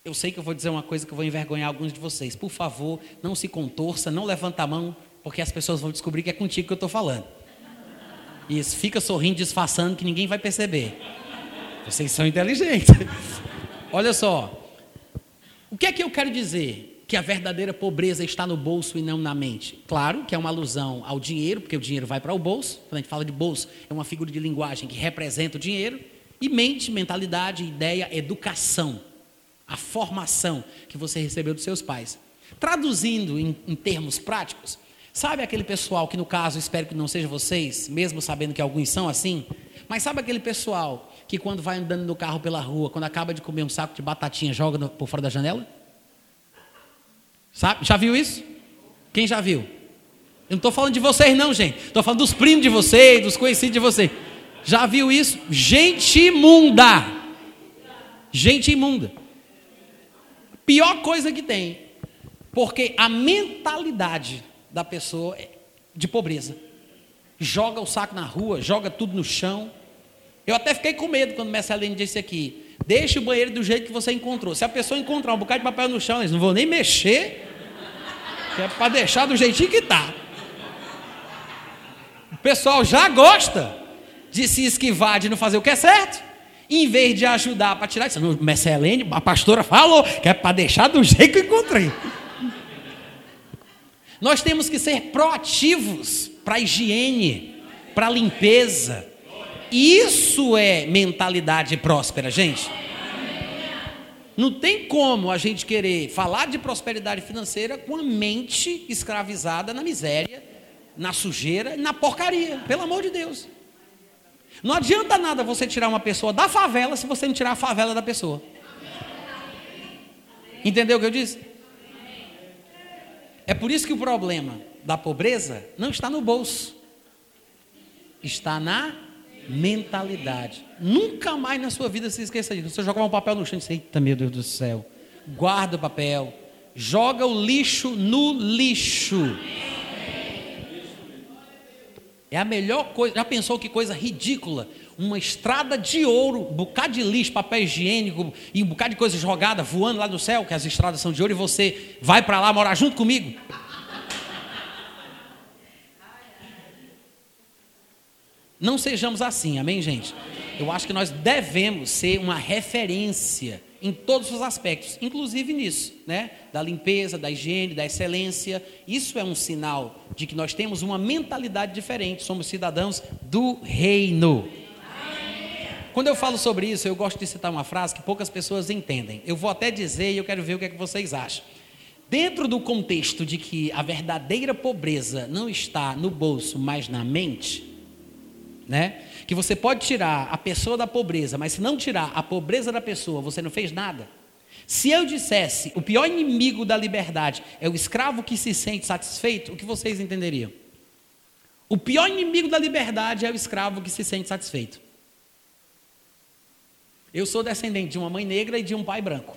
Eu sei que eu vou dizer uma coisa que eu vou envergonhar alguns de vocês. Por favor, não se contorça, não levanta a mão, porque as pessoas vão descobrir que é contigo que eu estou falando. Isso, fica sorrindo, disfarçando, que ninguém vai perceber. Vocês são inteligentes. Olha só. O que é que eu quero dizer? Que a verdadeira pobreza está no bolso e não na mente. Claro que é uma alusão ao dinheiro, porque o dinheiro vai para o bolso. Quando a gente fala de bolso, é uma figura de linguagem que representa o dinheiro. E mente, mentalidade, ideia, educação, a formação que você recebeu dos seus pais. Traduzindo em, em termos práticos, sabe aquele pessoal que, no caso, espero que não seja vocês, mesmo sabendo que alguns são assim, mas sabe aquele pessoal que, quando vai andando no carro pela rua, quando acaba de comer um saco de batatinha, joga por fora da janela? Sabe? Já viu isso? Quem já viu? Eu não estou falando de vocês, não, gente. Estou falando dos primos de vocês, dos conhecidos de vocês. Já viu isso? Gente imunda. Gente imunda. Pior coisa que tem. Porque a mentalidade da pessoa é de pobreza. Joga o saco na rua, joga tudo no chão. Eu até fiquei com medo quando Messalene disse aqui: deixe o banheiro do jeito que você encontrou. Se a pessoa encontrar um bocado de papel no chão, eles não vão nem mexer que é para deixar do jeitinho que está. O pessoal já gosta de se esquivar, de não fazer o que é certo, em vez de ajudar para tirar isso. Messelene, a pastora falou que é para deixar do jeito que eu encontrei. Nós temos que ser proativos para a higiene, para a limpeza. Isso é mentalidade próspera, gente. Não tem como a gente querer falar de prosperidade financeira com a mente escravizada na miséria, na sujeira, na porcaria, pelo amor de Deus. Não adianta nada você tirar uma pessoa da favela se você não tirar a favela da pessoa. Entendeu o que eu disse? É por isso que o problema da pobreza não está no bolso, está na mentalidade. Nunca mais na sua vida se esqueça disso. Você jogar um papel no chão e diz, eita meu Deus do céu. guarda o papel, joga o lixo no lixo. É a melhor coisa. Já pensou que coisa ridícula? Uma estrada de ouro, um bocado de lixo, papel higiênico e um bocado de coisa jogada voando lá do céu, que as estradas são de ouro, e você vai para lá morar junto comigo? Não sejamos assim, amém, gente? Eu acho que nós devemos ser uma referência em todos os aspectos, inclusive nisso, né? Da limpeza, da higiene, da excelência. Isso é um sinal de que nós temos uma mentalidade diferente, somos cidadãos do reino. Quando eu falo sobre isso, eu gosto de citar uma frase que poucas pessoas entendem. Eu vou até dizer e eu quero ver o que é que vocês acham. Dentro do contexto de que a verdadeira pobreza não está no bolso, mas na mente, né? Que você pode tirar a pessoa da pobreza, mas se não tirar a pobreza da pessoa, você não fez nada. Se eu dissesse o pior inimigo da liberdade é o escravo que se sente satisfeito, o que vocês entenderiam? O pior inimigo da liberdade é o escravo que se sente satisfeito. Eu sou descendente de uma mãe negra e de um pai branco.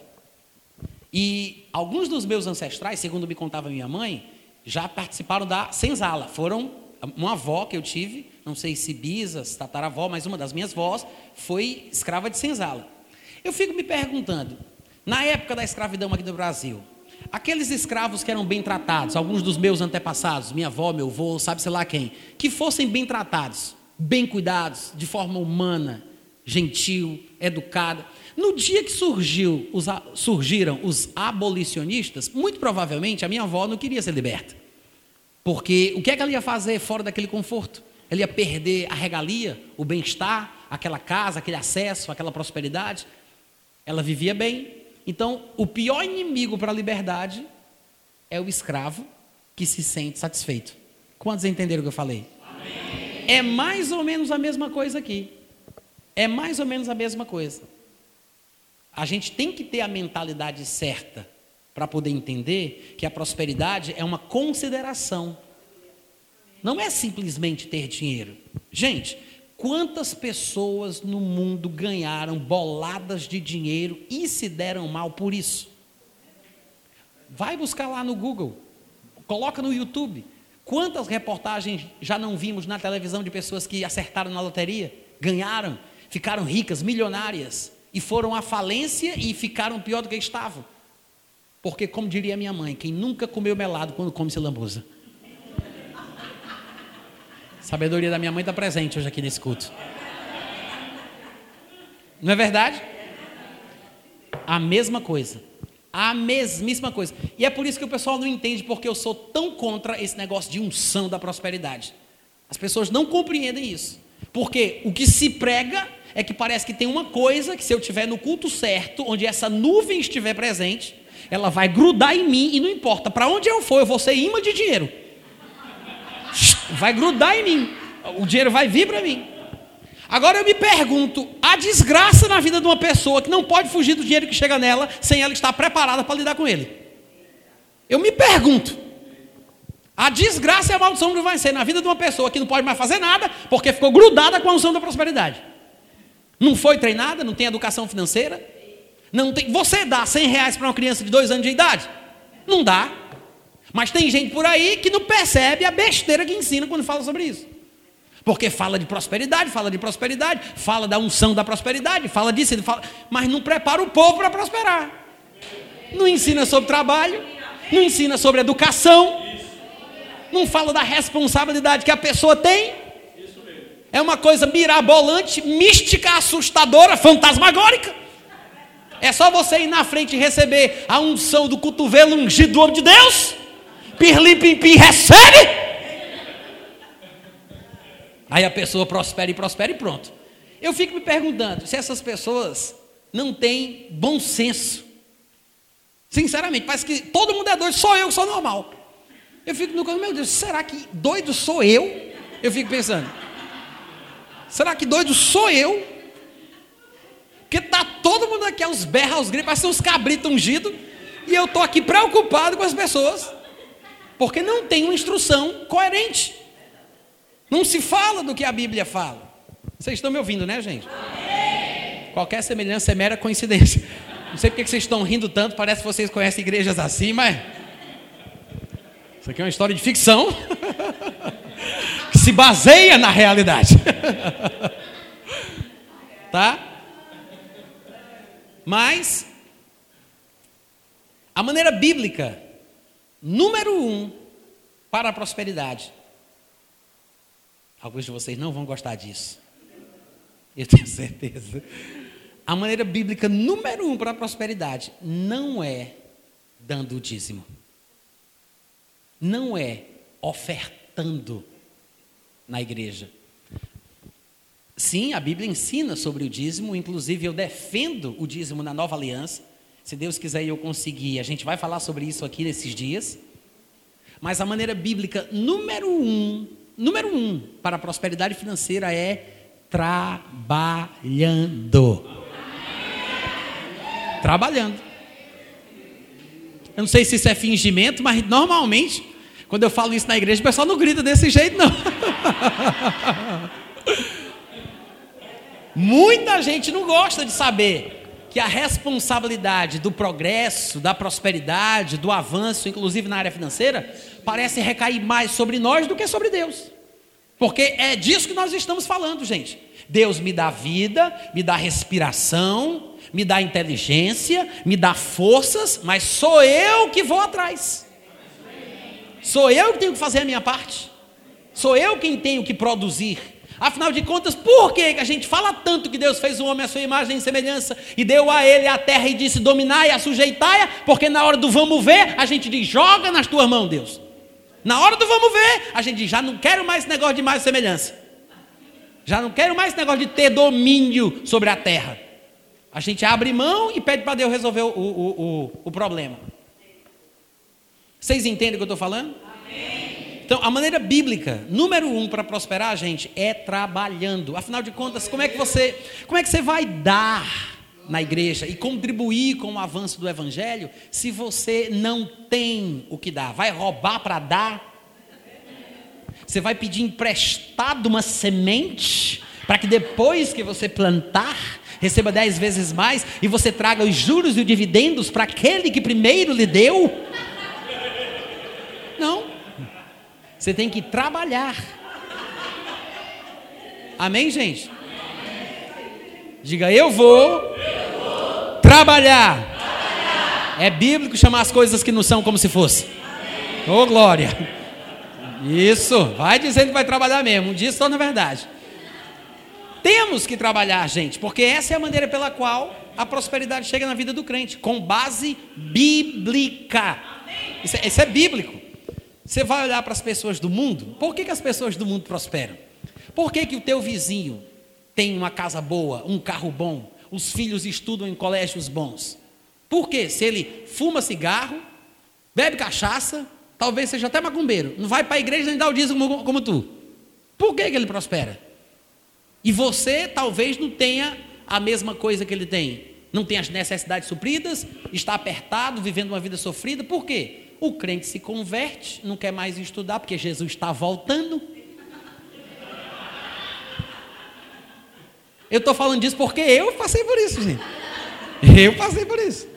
E alguns dos meus ancestrais, segundo me contava minha mãe, já participaram da senzala. Foram uma avó que eu tive, não sei se bisas, tataravó, mas uma das minhas vós foi escrava de senzala. Eu fico me perguntando, na época da escravidão aqui do Brasil, aqueles escravos que eram bem tratados, alguns dos meus antepassados, minha avó, meu avô, sabe-se lá quem, que fossem bem tratados, bem cuidados, de forma humana, gentil, educada. No dia que surgiu, os, surgiram os abolicionistas, muito provavelmente a minha avó não queria ser liberta. Porque o que é que ela ia fazer fora daquele conforto? Ela ia perder a regalia, o bem-estar, aquela casa, aquele acesso, aquela prosperidade. Ela vivia bem. Então, o pior inimigo para a liberdade é o escravo que se sente satisfeito. Quantos entenderam o que eu falei? Amém. É mais ou menos a mesma coisa aqui. É mais ou menos a mesma coisa. A gente tem que ter a mentalidade certa para poder entender que a prosperidade é uma consideração não é simplesmente ter dinheiro. Gente, quantas pessoas no mundo ganharam boladas de dinheiro e se deram mal por isso? Vai buscar lá no Google, coloca no YouTube. Quantas reportagens já não vimos na televisão de pessoas que acertaram na loteria, ganharam, ficaram ricas, milionárias e foram à falência e ficaram pior do que estavam? Porque, como diria minha mãe, quem nunca comeu melado quando come se lambuza. Sabedoria da minha mãe está presente hoje aqui nesse culto. Não é verdade? A mesma coisa. A mesmíssima coisa. E é por isso que o pessoal não entende porque eu sou tão contra esse negócio de unção da prosperidade. As pessoas não compreendem isso. Porque o que se prega é que parece que tem uma coisa que se eu estiver no culto certo, onde essa nuvem estiver presente, ela vai grudar em mim e não importa para onde eu for, eu vou ser imã de dinheiro vai grudar em mim. O dinheiro vai vir para mim. Agora eu me pergunto: a desgraça na vida de uma pessoa que não pode fugir do dinheiro que chega nela sem ela estar preparada para lidar com ele. Eu me pergunto: a desgraça e a maldição que vai ser na vida de uma pessoa que não pode mais fazer nada porque ficou grudada com a unção da prosperidade. Não foi treinada, não tem educação financeira. Não tem. Você dá 100 reais para uma criança de dois anos de idade? Não dá. Mas tem gente por aí que não percebe a besteira que ensina quando fala sobre isso. Porque fala de prosperidade, fala de prosperidade, fala da unção da prosperidade, fala disso, fala, mas não prepara o povo para prosperar. Não ensina sobre trabalho, não ensina sobre educação, não fala da responsabilidade que a pessoa tem. É uma coisa mirabolante, mística, assustadora, fantasmagórica. É só você ir na frente e receber a unção do cotovelo ungido do homem de Deus pirlim pim, pim recebe. Aí a pessoa prospera e prospera e pronto. Eu fico me perguntando se essas pessoas não têm bom senso. Sinceramente, parece que todo mundo é doido, só eu que sou normal. Eu fico no meu Deus, será que doido sou eu? Eu fico pensando. Será que doido sou eu? Porque tá todo mundo aqui aos berros, aos gritos, parece uns cabritos ungidos, e eu tô aqui preocupado com as pessoas. Porque não tem uma instrução coerente. Não se fala do que a Bíblia fala. Vocês estão me ouvindo, né, gente? Amém. Qualquer semelhança é mera coincidência. Não sei porque vocês estão rindo tanto, parece que vocês conhecem igrejas assim, mas. Isso aqui é uma história de ficção que se baseia na realidade. tá? Mas a maneira bíblica número um para a prosperidade. Alguns de vocês não vão gostar disso. Eu tenho certeza. A maneira bíblica número um para a prosperidade não é dando o dízimo. Não é ofertando na igreja. Sim, a Bíblia ensina sobre o dízimo, inclusive eu defendo o dízimo na nova aliança. Se Deus quiser e eu conseguir, a gente vai falar sobre isso aqui nesses dias. Mas a maneira bíblica número um, número um para a prosperidade financeira é trabalhando. Trabalhando. Eu não sei se isso é fingimento, mas normalmente, quando eu falo isso na igreja, o pessoal não grita desse jeito, não. Muita gente não gosta de saber que a responsabilidade do progresso, da prosperidade, do avanço, inclusive na área financeira, parece recair mais sobre nós do que sobre Deus. Porque é disso que nós estamos falando, gente. Deus me dá vida, me dá respiração, me dá inteligência, me dá forças, mas sou eu que vou atrás. Sou eu que tenho que fazer a minha parte. Sou eu quem tenho que produzir. Afinal de contas, por que a gente fala tanto que Deus fez o homem à sua imagem e semelhança e deu a ele a terra e disse dominai e a sujeitai? Porque na hora do vamos ver, a gente diz joga nas tuas mãos, Deus. Na hora do vamos ver, a gente diz já não quero mais esse negócio de e semelhança. Já não quero mais esse negócio de ter domínio sobre a terra. A gente abre mão e pede para Deus resolver o, o, o, o problema. Vocês entendem o que eu estou falando? Amém. Então, a maneira bíblica, número um, para prosperar, gente, é trabalhando. Afinal de contas, como é que você, como é que você vai dar na igreja e contribuir com o avanço do evangelho se você não tem o que dar? Vai roubar para dar? Você vai pedir emprestado uma semente para que depois que você plantar, receba dez vezes mais e você traga os juros e os dividendos para aquele que primeiro lhe deu? Não. Você tem que trabalhar. Amém, gente? Diga, eu vou, trabalhar. É bíblico chamar as coisas que não são como se fosse. Ô oh, glória. Isso, vai dizendo que vai trabalhar mesmo. Um dia se torna verdade. Temos que trabalhar, gente, porque essa é a maneira pela qual a prosperidade chega na vida do crente, com base bíblica. Isso é, isso é bíblico. Você vai olhar para as pessoas do mundo, por que, que as pessoas do mundo prosperam? Por que, que o teu vizinho tem uma casa boa, um carro bom, os filhos estudam em colégios bons? Por quê? Se ele fuma cigarro, bebe cachaça, talvez seja até macumbeiro, não vai para a igreja nem dá o dízimo como, como tu. Por que, que ele prospera? E você talvez não tenha a mesma coisa que ele tem. Não tem as necessidades supridas, está apertado, vivendo uma vida sofrida. Por quê? O crente se converte, não quer mais estudar, porque Jesus está voltando. Eu estou falando disso porque eu passei por isso, gente. Eu passei por isso.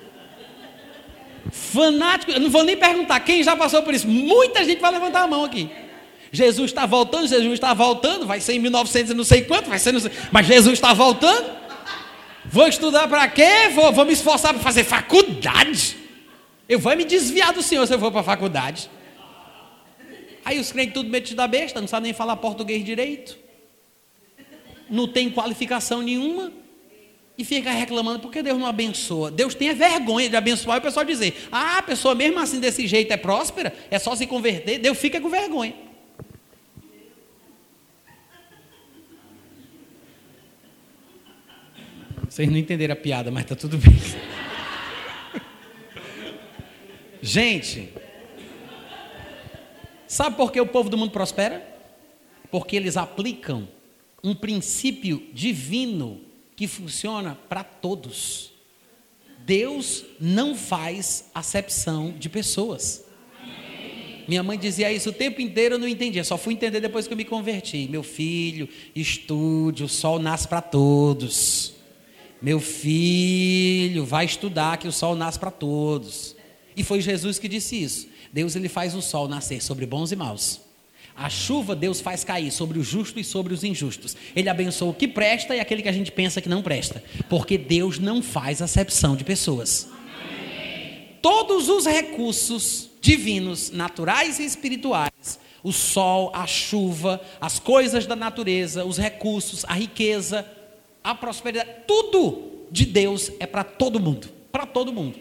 Fanático, eu não vou nem perguntar quem já passou por isso. Muita gente vai levantar a mão aqui. Jesus está voltando, Jesus está voltando, vai ser em 1900 e não sei quanto, vai ser, sei, mas Jesus está voltando. Vou estudar para quê? Vou, vou me esforçar para fazer faculdade. Eu vou me desviar do Senhor se eu for para a faculdade. Aí os crentes tudo metido da besta, não sabem nem falar português direito. Não tem qualificação nenhuma. E fica reclamando porque Deus não abençoa. Deus tem vergonha de abençoar e o pessoal dizer: Ah, a pessoa mesmo assim desse jeito é próspera, é só se converter. Deus fica com vergonha. Vocês não entenderam a piada, mas está tudo bem. Gente, sabe por que o povo do mundo prospera? Porque eles aplicam um princípio divino que funciona para todos. Deus não faz acepção de pessoas. Minha mãe dizia isso o tempo inteiro, eu não entendia, só fui entender depois que eu me converti. Meu filho, estude, o sol nasce para todos. Meu filho, vai estudar que o sol nasce para todos. E foi Jesus que disse isso. Deus ele faz o sol nascer sobre bons e maus. A chuva Deus faz cair sobre o justo e sobre os injustos. Ele abençoa o que presta e aquele que a gente pensa que não presta. Porque Deus não faz acepção de pessoas. Todos os recursos divinos, naturais e espirituais, o sol, a chuva, as coisas da natureza, os recursos, a riqueza, a prosperidade, tudo de Deus é para todo mundo, para todo mundo.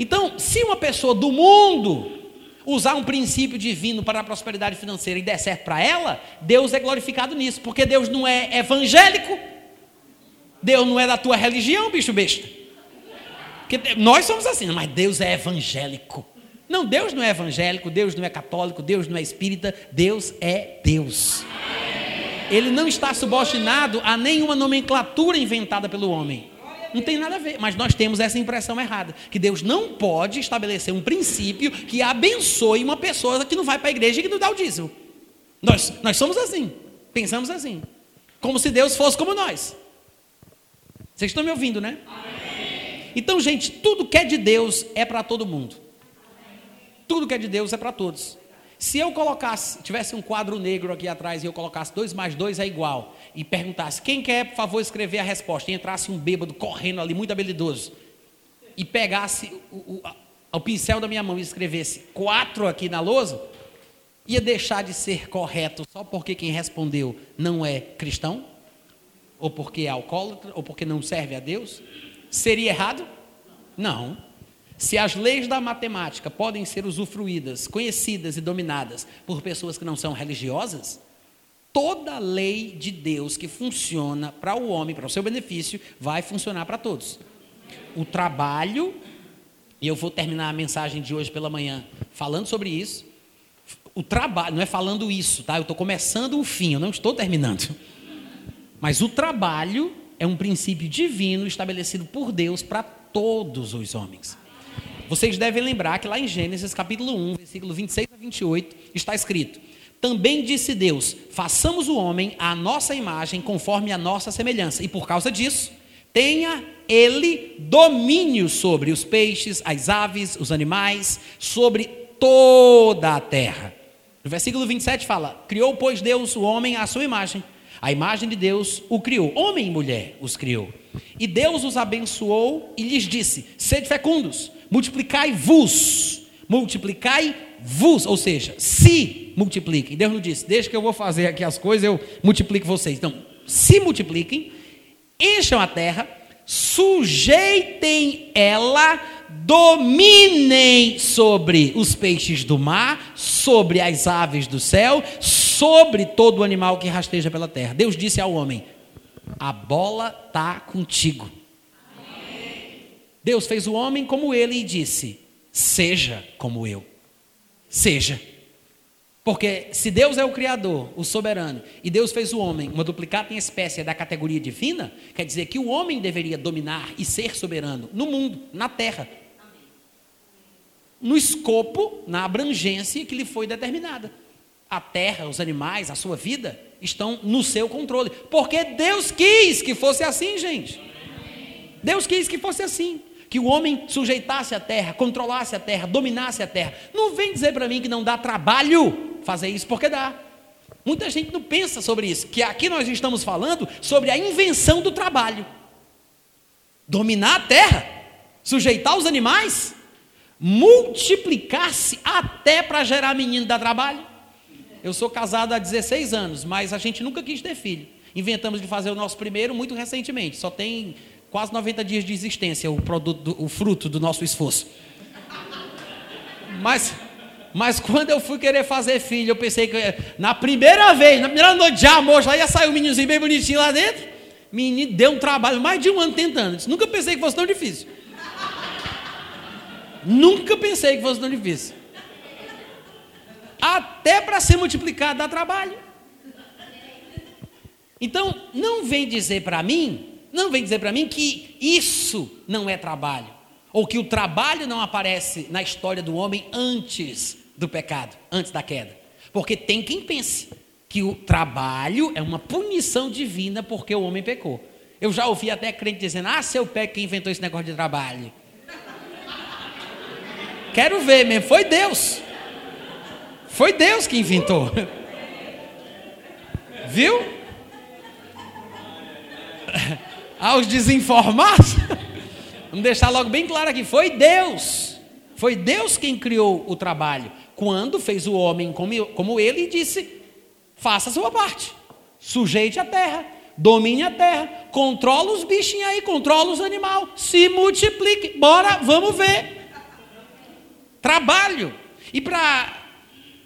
Então, se uma pessoa do mundo usar um princípio divino para a prosperidade financeira e der certo para ela, Deus é glorificado nisso, porque Deus não é evangélico, Deus não é da tua religião, bicho besta. Porque nós somos assim, mas Deus é evangélico. Não, Deus não é evangélico, Deus não é católico, Deus não é espírita, Deus é Deus. Ele não está subordinado a nenhuma nomenclatura inventada pelo homem. Não tem nada a ver, mas nós temos essa impressão errada, que Deus não pode estabelecer um princípio que abençoe uma pessoa que não vai para a igreja e que não dá o dízimo. Nós, nós somos assim, pensamos assim, como se Deus fosse como nós. Vocês estão me ouvindo, né? Então, gente, tudo que é de Deus é para todo mundo. Tudo que é de Deus é para todos. Se eu colocasse, tivesse um quadro negro aqui atrás e eu colocasse 2 mais 2 é igual, e perguntasse quem quer, por favor, escrever a resposta, e entrasse um bêbado correndo ali, muito habilidoso, e pegasse o, o, o pincel da minha mão e escrevesse quatro aqui na lousa, ia deixar de ser correto só porque quem respondeu não é cristão? Ou porque é alcoólatra? Ou porque não serve a Deus? Seria errado? Não. Se as leis da matemática podem ser usufruídas, conhecidas e dominadas por pessoas que não são religiosas, toda lei de Deus que funciona para o homem, para o seu benefício, vai funcionar para todos. O trabalho, e eu vou terminar a mensagem de hoje pela manhã falando sobre isso. O trabalho, não é falando isso, tá? Eu estou começando o fim, eu não estou terminando. Mas o trabalho é um princípio divino estabelecido por Deus para todos os homens. Vocês devem lembrar que lá em Gênesis capítulo 1, versículo 26 a 28, está escrito: Também disse Deus: Façamos o homem à nossa imagem, conforme a nossa semelhança, e por causa disso, tenha ele domínio sobre os peixes, as aves, os animais, sobre toda a terra. No versículo 27 fala: Criou, pois, Deus o homem à sua imagem. A imagem de Deus o criou, homem e mulher os criou. E Deus os abençoou e lhes disse: Sede fecundos, multiplicai-vos, multiplicai-vos, ou seja, se multipliquem. Deus não disse: Deixa que eu vou fazer aqui as coisas, eu multiplico vocês. Então, se multipliquem, encham a terra, sujeitem ela, dominem sobre os peixes do mar, sobre as aves do céu, sobre todo animal que rasteja pela terra. Deus disse ao homem: A bola está contigo. Deus fez o homem como ele e disse: Seja como eu. Seja. Porque se Deus é o Criador, o soberano, e Deus fez o homem uma duplicata em espécie da categoria divina, quer dizer que o homem deveria dominar e ser soberano no mundo, na terra. No escopo, na abrangência que lhe foi determinada a terra, os animais, a sua vida estão no seu controle. Porque Deus quis que fosse assim, gente. Deus quis que fosse assim. Que o homem sujeitasse a terra, controlasse a terra, dominasse a terra. Não vem dizer para mim que não dá trabalho fazer isso, porque dá. Muita gente não pensa sobre isso. Que aqui nós estamos falando sobre a invenção do trabalho. Dominar a terra, sujeitar os animais, multiplicar-se até para gerar menino dá trabalho. Eu sou casado há 16 anos, mas a gente nunca quis ter filho. Inventamos de fazer o nosso primeiro muito recentemente. Só tem quase 90 dias de existência o produto, o fruto do nosso esforço. Mas, mas quando eu fui querer fazer filho, eu pensei que na primeira vez, na primeira noite de amor, já ia sair um meninozinho bem bonitinho lá dentro. Menino deu um trabalho, mais de um ano tentando. Nunca pensei que fosse tão difícil. Nunca pensei que fosse tão difícil. Até para ser multiplicado dá trabalho. Então, não vem dizer para mim, não vem dizer para mim que isso não é trabalho, ou que o trabalho não aparece na história do homem antes do pecado, antes da queda. Porque tem quem pense que o trabalho é uma punição divina porque o homem pecou. Eu já ouvi até crente dizendo: Ah, seu pé quem inventou esse negócio de trabalho. Quero ver mesmo, foi Deus. Foi Deus que inventou. Viu? Aos desinformados, vamos deixar logo bem claro aqui: foi Deus. Foi Deus quem criou o trabalho. Quando fez o homem como ele e disse: faça a sua parte, sujeite a terra, domine a terra, controla os bichinhos aí, controla os animais, se multiplique. Bora, vamos ver trabalho. E para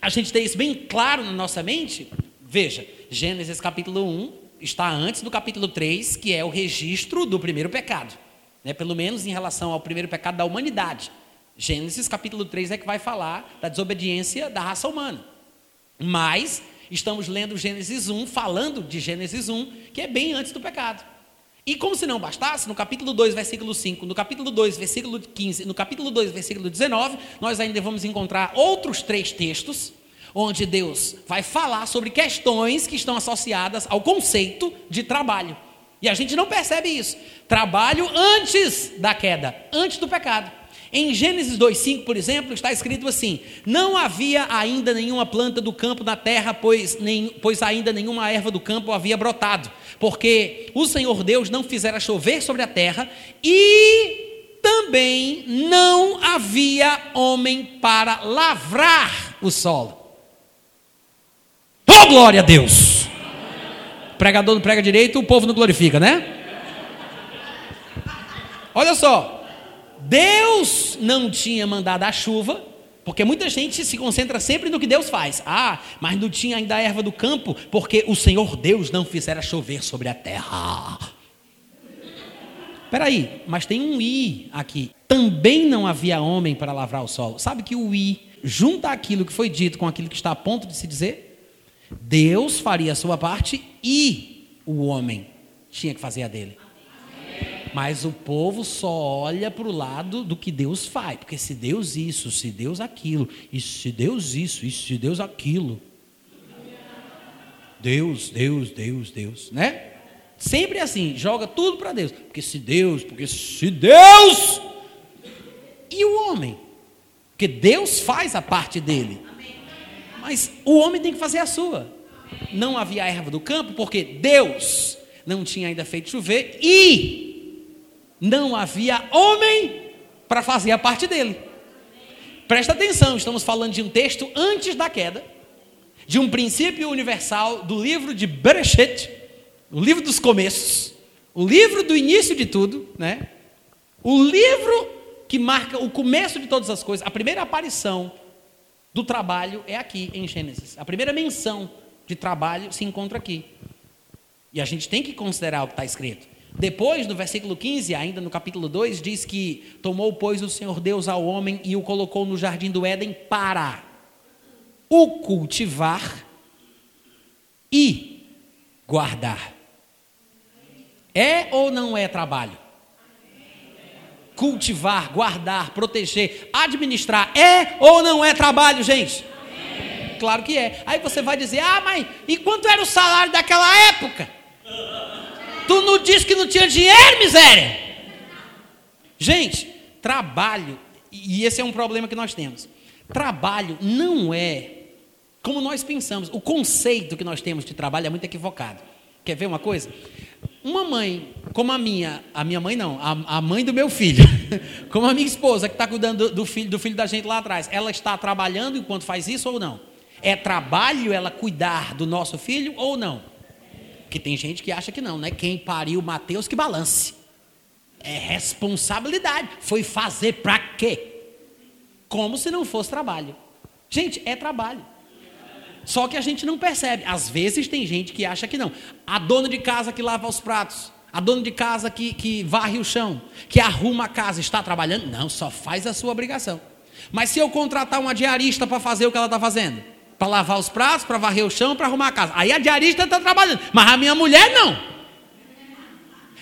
a gente ter isso bem claro na nossa mente, veja, Gênesis capítulo 1 está antes do capítulo 3, que é o registro do primeiro pecado, né? pelo menos em relação ao primeiro pecado da humanidade. Gênesis capítulo 3 é que vai falar da desobediência da raça humana. Mas estamos lendo Gênesis 1, falando de Gênesis 1, que é bem antes do pecado. E como se não bastasse, no capítulo 2, versículo 5, no capítulo 2, versículo 15, no capítulo 2, versículo 19, nós ainda vamos encontrar outros três textos onde Deus vai falar sobre questões que estão associadas ao conceito de trabalho. E a gente não percebe isso. Trabalho antes da queda, antes do pecado. Em Gênesis 2,5, por exemplo, está escrito assim: Não havia ainda nenhuma planta do campo na terra, pois, nem, pois ainda nenhuma erva do campo havia brotado, porque o Senhor Deus não fizera chover sobre a terra, e também não havia homem para lavrar o solo. Oh, glória a Deus! O pregador não prega direito, o povo não glorifica, né? Olha só, Deus não tinha mandado a chuva, porque muita gente se concentra sempre no que Deus faz. Ah, mas não tinha ainda a erva do campo, porque o Senhor Deus não fizera chover sobre a terra. Espera aí, mas tem um i aqui. Também não havia homem para lavrar o solo. Sabe que o i junta aquilo que foi dito com aquilo que está a ponto de se dizer? Deus faria a sua parte e o homem tinha que fazer a dele. Mas o povo só olha para o lado do que Deus faz. Porque se Deus isso, se Deus aquilo, e se Deus isso, e se Deus aquilo. Deus, Deus, Deus, Deus, né? Sempre assim, joga tudo para Deus. Porque se Deus, porque se Deus. E o homem? Porque Deus faz a parte dele. Mas o homem tem que fazer a sua. Não havia erva do campo, porque Deus não tinha ainda feito chover e não havia homem para fazer a parte dele. Presta atenção, estamos falando de um texto antes da queda, de um princípio universal do livro de Bereshit, o livro dos começos, o livro do início de tudo, né? O livro que marca o começo de todas as coisas, a primeira aparição do trabalho é aqui em Gênesis. A primeira menção de trabalho se encontra aqui. E a gente tem que considerar o que está escrito. Depois, no versículo 15, ainda no capítulo 2, diz que tomou, pois, o Senhor Deus ao homem e o colocou no jardim do Éden para o cultivar e guardar. É ou não é trabalho? Cultivar, guardar, proteger, administrar, é ou não é trabalho, gente? Claro que é. Aí você vai dizer: ah, mas e quanto era o salário daquela época? Tu não disse que não tinha dinheiro, miséria? Gente, trabalho, e esse é um problema que nós temos. Trabalho não é como nós pensamos. O conceito que nós temos de trabalho é muito equivocado. Quer ver uma coisa? Uma mãe, como a minha, a minha mãe não, a, a mãe do meu filho, como a minha esposa que está cuidando do, do, filho, do filho da gente lá atrás, ela está trabalhando enquanto faz isso ou não? É trabalho ela cuidar do nosso filho ou não? Porque tem gente que acha que não, né? Quem pariu Mateus que balance. É responsabilidade. Foi fazer para quê? Como se não fosse trabalho. Gente, é trabalho. Só que a gente não percebe. Às vezes tem gente que acha que não. A dona de casa que lava os pratos, a dona de casa que, que varre o chão, que arruma a casa, está trabalhando? Não, só faz a sua obrigação. Mas se eu contratar uma diarista para fazer o que ela está fazendo, para lavar os pratos, para varrer o chão, para arrumar a casa. Aí a diarista está trabalhando, mas a minha mulher não.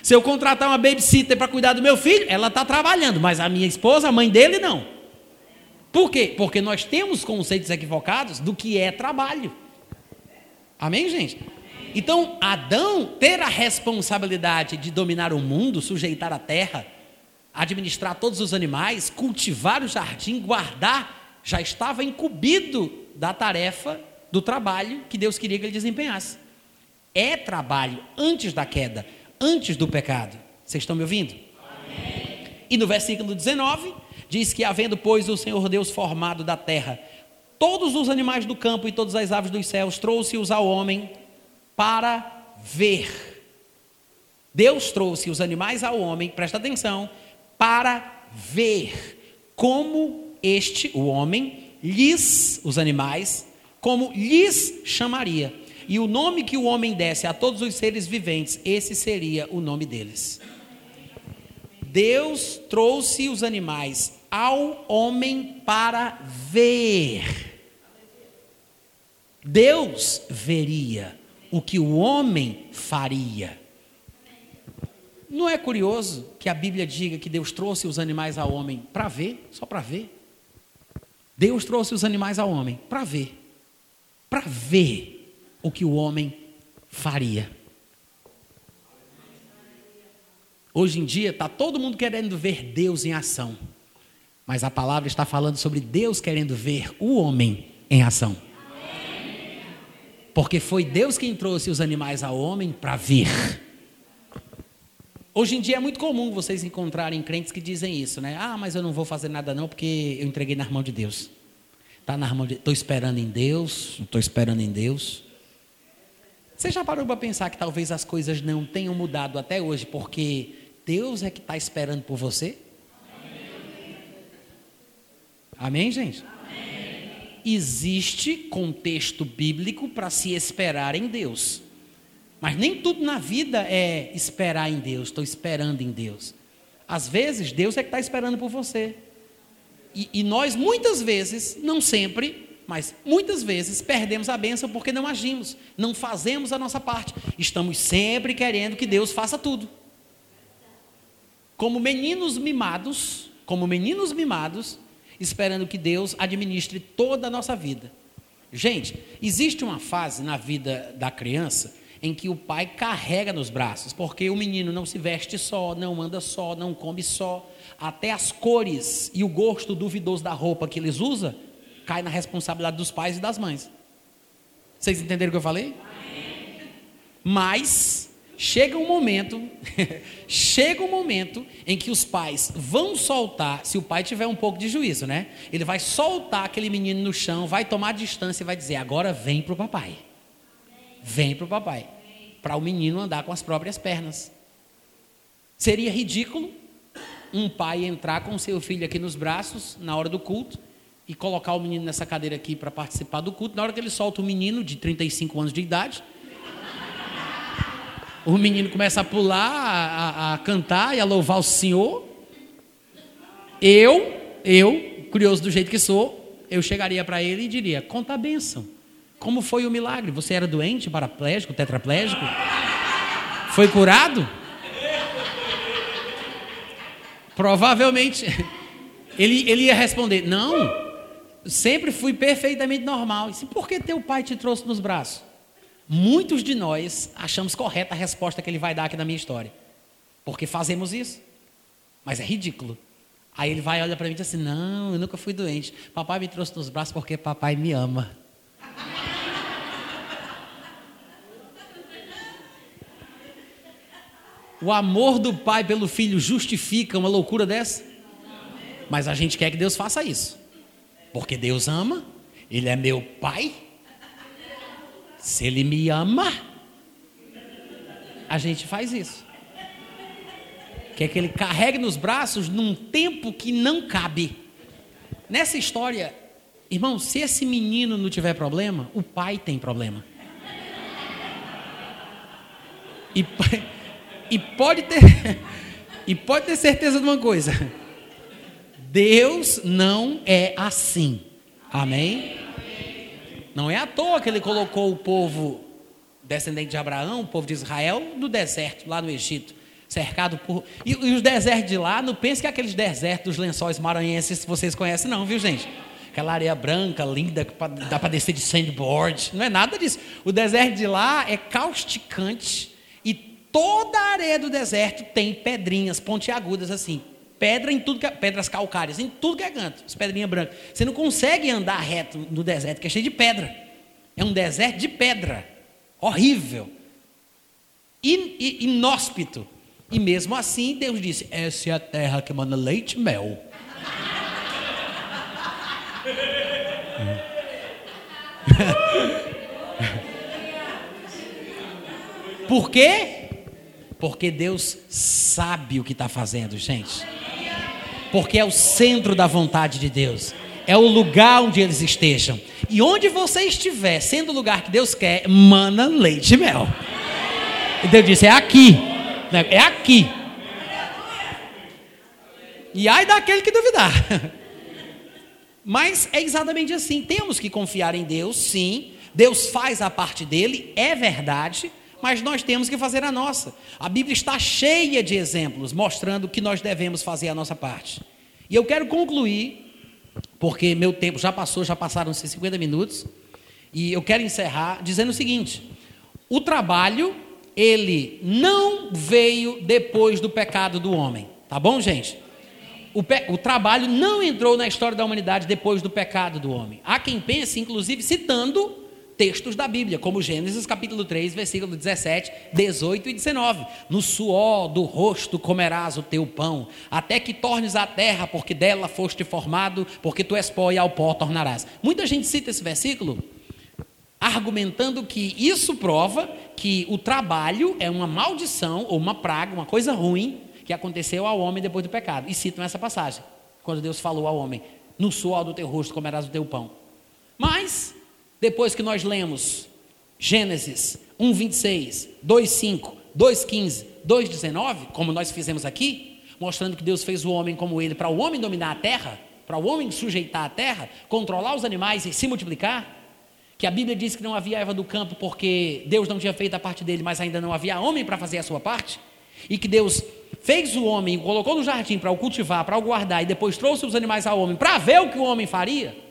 Se eu contratar uma babysitter para cuidar do meu filho, ela está trabalhando, mas a minha esposa, a mãe dele, não. Por quê? Porque nós temos conceitos equivocados do que é trabalho. Amém, gente? Então, Adão ter a responsabilidade de dominar o mundo, sujeitar a terra, administrar todos os animais, cultivar o jardim, guardar, já estava incumbido da tarefa do trabalho que Deus queria que ele desempenhasse. É trabalho antes da queda, antes do pecado. Vocês estão me ouvindo? Amém. E no versículo 19, diz que, havendo, pois, o Senhor Deus formado da terra todos os animais do campo e todas as aves dos céus, trouxe-os ao homem para ver. Deus trouxe os animais ao homem, presta atenção, para ver como este, o homem, lhes, os animais, como lhes chamaria. E o nome que o homem desse a todos os seres viventes, esse seria o nome deles. Deus trouxe os animais ao homem para ver. Deus veria o que o homem faria. Não é curioso que a Bíblia diga que Deus trouxe os animais ao homem para ver, só para ver? Deus trouxe os animais ao homem para ver, para ver o que o homem faria. Hoje em dia está todo mundo querendo ver Deus em ação, mas a palavra está falando sobre Deus querendo ver o homem em ação. Porque foi Deus quem trouxe os animais ao homem para ver. Hoje em dia é muito comum vocês encontrarem crentes que dizem isso, né? Ah, mas eu não vou fazer nada não porque eu entreguei na mão de Deus. Tá na mão de, estou esperando em Deus, estou esperando em Deus. Você já parou para pensar que talvez as coisas não tenham mudado até hoje porque Deus é que está esperando por você? Amém, gente? existe contexto bíblico para se esperar em Deus. Mas nem tudo na vida é esperar em Deus, estou esperando em Deus. Às vezes, Deus é que está esperando por você. E, e, nós, muitas vezes, não sempre, mas muitas vezes, perdemos a bênção porque não agimos, não fazemos a nossa parte. Estamos sempre querendo que Deus faça tudo. Como meninos mimados, como meninos mimados, esperando que Deus administre toda a nossa vida. Gente, existe uma fase na vida da criança em que o pai carrega nos braços, porque o menino não se veste só, não anda só, não come só, até as cores e o gosto duvidoso da roupa que eles usam cai na responsabilidade dos pais e das mães. Vocês entenderam o que eu falei? Mas Chega um momento, chega um momento em que os pais vão soltar, se o pai tiver um pouco de juízo, né? Ele vai soltar aquele menino no chão, vai tomar distância e vai dizer: agora vem para o papai. Vem para o papai. Para o menino andar com as próprias pernas. Seria ridículo um pai entrar com seu filho aqui nos braços na hora do culto e colocar o menino nessa cadeira aqui para participar do culto. Na hora que ele solta o menino de 35 anos de idade, o menino começa a pular, a, a, cantar e a louvar o Senhor. Eu, eu, curioso do jeito que sou, eu chegaria para ele e diria: conta a bênção. Como foi o milagre? Você era doente, paraplégico, tetraplégico? Foi curado? Provavelmente ele, ele ia responder: Não, sempre fui perfeitamente normal. E por que teu pai te trouxe nos braços? Muitos de nós achamos correta a resposta que ele vai dar aqui na minha história. Porque fazemos isso. Mas é ridículo. Aí ele vai olha para mim e diz assim: Não, eu nunca fui doente. Papai me trouxe nos braços porque papai me ama. O amor do pai pelo filho justifica uma loucura dessa? Mas a gente quer que Deus faça isso. Porque Deus ama, Ele é meu pai, se ele me ama, a gente faz isso. Quer que ele carregue nos braços num tempo que não cabe. Nessa história, irmão, se esse menino não tiver problema, o pai tem problema. E, e pode ter e pode ter certeza de uma coisa. Deus não é assim. Amém? Não é à toa que ele colocou o povo descendente de Abraão, o povo de Israel, no deserto, lá no Egito, cercado por. E, e os desertos de lá, não pense que é aqueles desertos dos lençóis maranhenses vocês conhecem, não, viu, gente? aquela areia branca, linda, que dá para descer de sandboard. Não é nada disso. O deserto de lá é causticante e toda a areia do deserto tem pedrinhas pontiagudas assim. Pedra em tudo que é, pedras calcárias, em tudo que é canto, as pedrinhas brancas. Você não consegue andar reto no deserto, que é cheio de pedra. É um deserto de pedra. Horrível. In, in, inóspito. E mesmo assim, Deus disse: Essa é a terra que manda leite e mel. Por quê? Porque Deus sabe o que está fazendo, gente. Porque é o centro da vontade de Deus. É o lugar onde eles estejam. E onde você estiver, sendo o lugar que Deus quer, mana leite e mel. E Deus disse: é aqui. Né? É aqui. E ai daquele que duvidar. Mas é exatamente assim. Temos que confiar em Deus, sim. Deus faz a parte dele, é verdade, mas nós temos que fazer a nossa. A Bíblia está cheia de exemplos mostrando que nós devemos fazer a nossa parte. E eu quero concluir, porque meu tempo já passou, já passaram-se 50 minutos, e eu quero encerrar dizendo o seguinte: o trabalho ele não veio depois do pecado do homem. Tá bom, gente? O, pe... o, trabalho não entrou na história da humanidade depois do pecado do homem. Há quem pense, inclusive, citando textos da Bíblia, como Gênesis capítulo 3, versículo 17, 18 e 19. No suor do rosto comerás o teu pão, até que tornes a terra, porque dela foste formado, porque tu és pó e ao pó tornarás. Muita gente cita esse versículo argumentando que isso prova que o trabalho é uma maldição ou uma praga, uma coisa ruim que aconteceu ao homem depois do pecado. E citam essa passagem, quando Deus falou ao homem: No suor do teu rosto comerás o teu pão. Mas, depois que nós lemos Gênesis 1, 26, 2, 5, 2, 15, 2, 19, como nós fizemos aqui, mostrando que Deus fez o homem como ele, para o homem dominar a terra, para o homem sujeitar a terra, controlar os animais e se multiplicar que a Bíblia diz que não havia erva do campo porque Deus não tinha feito a parte dele, mas ainda não havia homem para fazer a sua parte, e que Deus fez o homem, colocou no jardim para o cultivar, para o guardar, e depois trouxe os animais ao homem para ver o que o homem faria.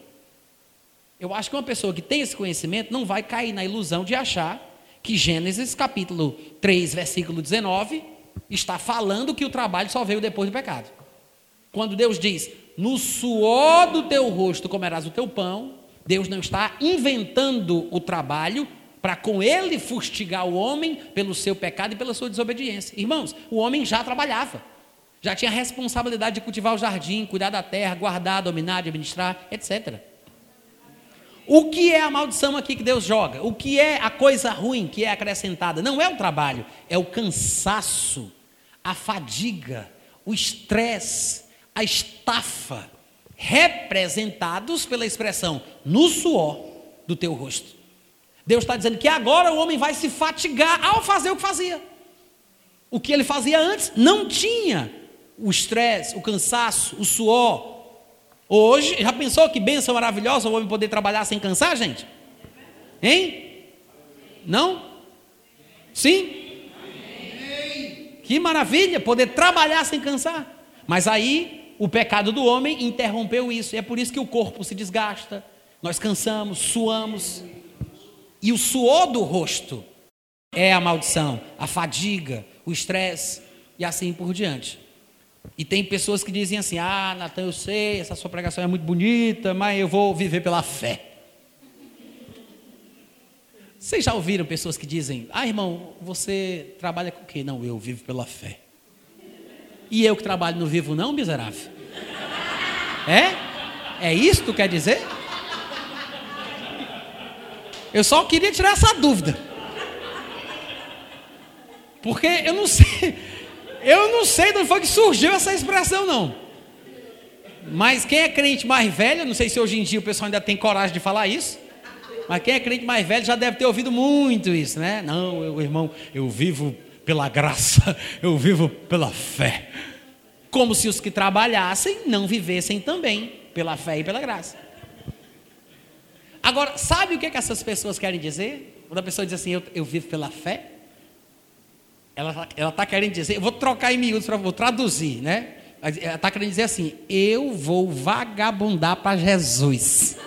Eu acho que uma pessoa que tem esse conhecimento não vai cair na ilusão de achar que Gênesis capítulo 3, versículo 19, está falando que o trabalho só veio depois do pecado. Quando Deus diz: No suor do teu rosto comerás o teu pão, Deus não está inventando o trabalho para com ele fustigar o homem pelo seu pecado e pela sua desobediência. Irmãos, o homem já trabalhava, já tinha a responsabilidade de cultivar o jardim, cuidar da terra, guardar, dominar, administrar, etc. O que é a maldição aqui que Deus joga? O que é a coisa ruim que é acrescentada? Não é o trabalho, é o cansaço, a fadiga, o estresse, a estafa representados pela expressão no suor do teu rosto. Deus está dizendo que agora o homem vai se fatigar ao fazer o que fazia. O que ele fazia antes não tinha o estresse, o cansaço, o suor. Hoje, já pensou que bênção maravilhosa o homem poder trabalhar sem cansar, gente? Hein? Não? Sim? Que maravilha poder trabalhar sem cansar. Mas aí o pecado do homem interrompeu isso. E é por isso que o corpo se desgasta. Nós cansamos, suamos. E o suor do rosto é a maldição, a fadiga, o estresse e assim por diante. E tem pessoas que dizem assim: Ah, Natan, eu sei, essa sua pregação é muito bonita, mas eu vou viver pela fé. Vocês já ouviram pessoas que dizem: Ah, irmão, você trabalha com o quê? Não, eu vivo pela fé. E eu que trabalho não vivo, não, miserável? É? É isso que tu quer dizer? Eu só queria tirar essa dúvida. Porque eu não sei, eu não sei de onde foi que surgiu essa expressão, não. Mas quem é crente mais velho, não sei se hoje em dia o pessoal ainda tem coragem de falar isso, mas quem é crente mais velho já deve ter ouvido muito isso, né? Não, eu, irmão, eu vivo pela graça, eu vivo pela fé como se os que trabalhassem não vivessem também pela fé e pela graça. Agora, sabe o que, é que essas pessoas querem dizer? Quando a pessoa diz assim, eu, eu vivo pela fé, ela está querendo dizer, eu vou trocar em miúdos para vou traduzir, né? Ela está querendo dizer assim: eu vou vagabundar para Jesus.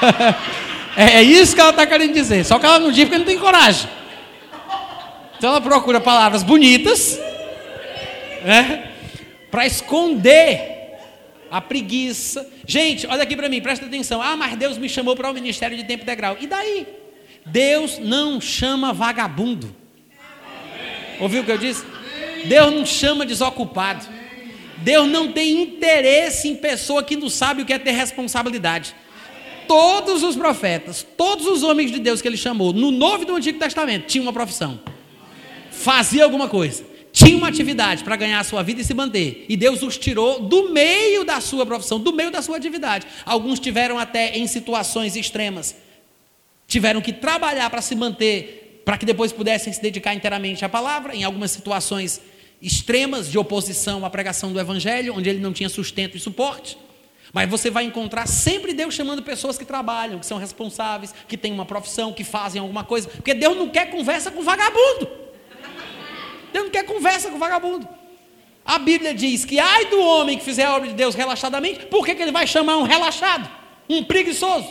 É, é isso que ela está querendo dizer. Só que ela não diz porque não tem coragem. Então ela procura palavras bonitas, né? Para esconder a preguiça. Gente, olha aqui para mim, presta atenção. Ah, mas Deus me chamou para o ministério de tempo integral. E daí? Deus não chama vagabundo. Ouviu o que eu disse? Deus não chama desocupado. Deus não tem interesse em pessoa que não sabe o que é ter responsabilidade. Todos os profetas, todos os homens de Deus que ele chamou, no Novo e no Antigo Testamento, tinham uma profissão. Fazia alguma coisa. Tinha uma atividade para ganhar a sua vida e se manter. E Deus os tirou do meio da sua profissão, do meio da sua atividade. Alguns tiveram até em situações extremas. Tiveram que trabalhar para se manter, para que depois pudessem se dedicar inteiramente à palavra, em algumas situações extremas de oposição à pregação do Evangelho, onde ele não tinha sustento e suporte. Mas você vai encontrar sempre Deus chamando pessoas que trabalham, que são responsáveis, que têm uma profissão, que fazem alguma coisa, porque Deus não quer conversa com vagabundo. Deus não quer conversa com vagabundo. A Bíblia diz que ai do homem que fizer a obra de Deus relaxadamente, por que, que ele vai chamar um relaxado? Um preguiçoso?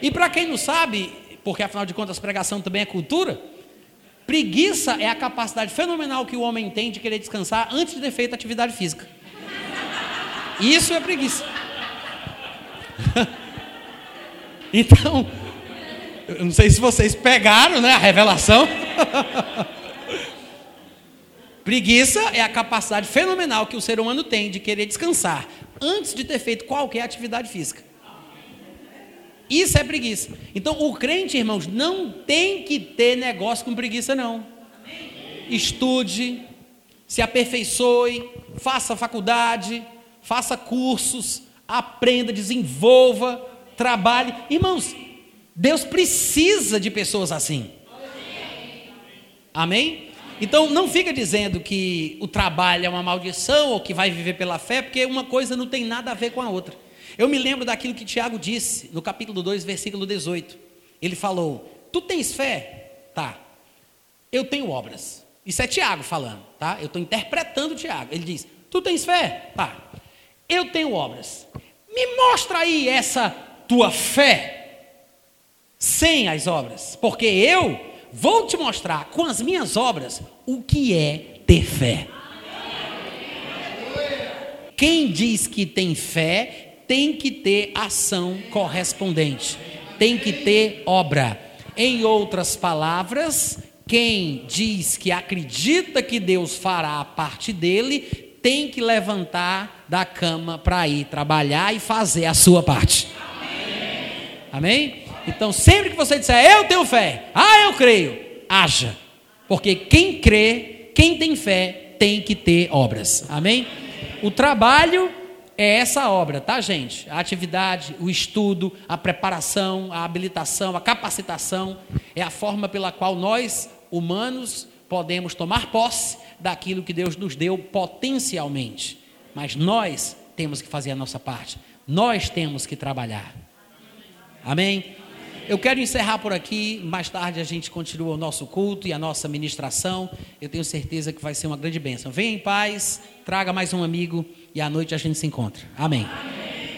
E para quem não sabe, porque afinal de contas pregação também é cultura, Preguiça é a capacidade fenomenal que o homem tem de querer descansar antes de ter feito atividade física. Isso é preguiça. então, eu não sei se vocês pegaram né, a revelação. preguiça é a capacidade fenomenal que o ser humano tem de querer descansar antes de ter feito qualquer atividade física. Isso é preguiça. Então, o crente, irmãos, não tem que ter negócio com preguiça, não. Estude, se aperfeiçoe, faça faculdade, faça cursos, aprenda, desenvolva, trabalhe. Irmãos, Deus precisa de pessoas assim. Amém? Então não fica dizendo que o trabalho é uma maldição ou que vai viver pela fé, porque uma coisa não tem nada a ver com a outra. Eu me lembro daquilo que Tiago disse no capítulo 2, versículo 18. Ele falou: Tu tens fé? Tá. Eu tenho obras. Isso é Tiago falando, tá? Eu estou interpretando Tiago. Ele diz: Tu tens fé? Tá. Eu tenho obras. Me mostra aí essa tua fé sem as obras, porque eu vou te mostrar com as minhas obras o que é ter fé. Quem diz que tem fé tem que ter ação correspondente, tem que ter obra. Em outras palavras, quem diz que acredita que Deus fará a parte dele, tem que levantar da cama para ir trabalhar e fazer a sua parte. Amém? Amém? Então, sempre que você disser, eu tenho fé, ah, eu creio, haja. Porque quem crê, quem tem fé, tem que ter obras. Amém? O trabalho é essa obra, tá, gente? A atividade, o estudo, a preparação, a habilitação, a capacitação é a forma pela qual nós, humanos, podemos tomar posse daquilo que Deus nos deu potencialmente. Mas nós temos que fazer a nossa parte. Nós temos que trabalhar. Amém? Eu quero encerrar por aqui. Mais tarde a gente continua o nosso culto e a nossa ministração. Eu tenho certeza que vai ser uma grande bênção. Venha em paz, traga mais um amigo e à noite a gente se encontra. Amém. Amém.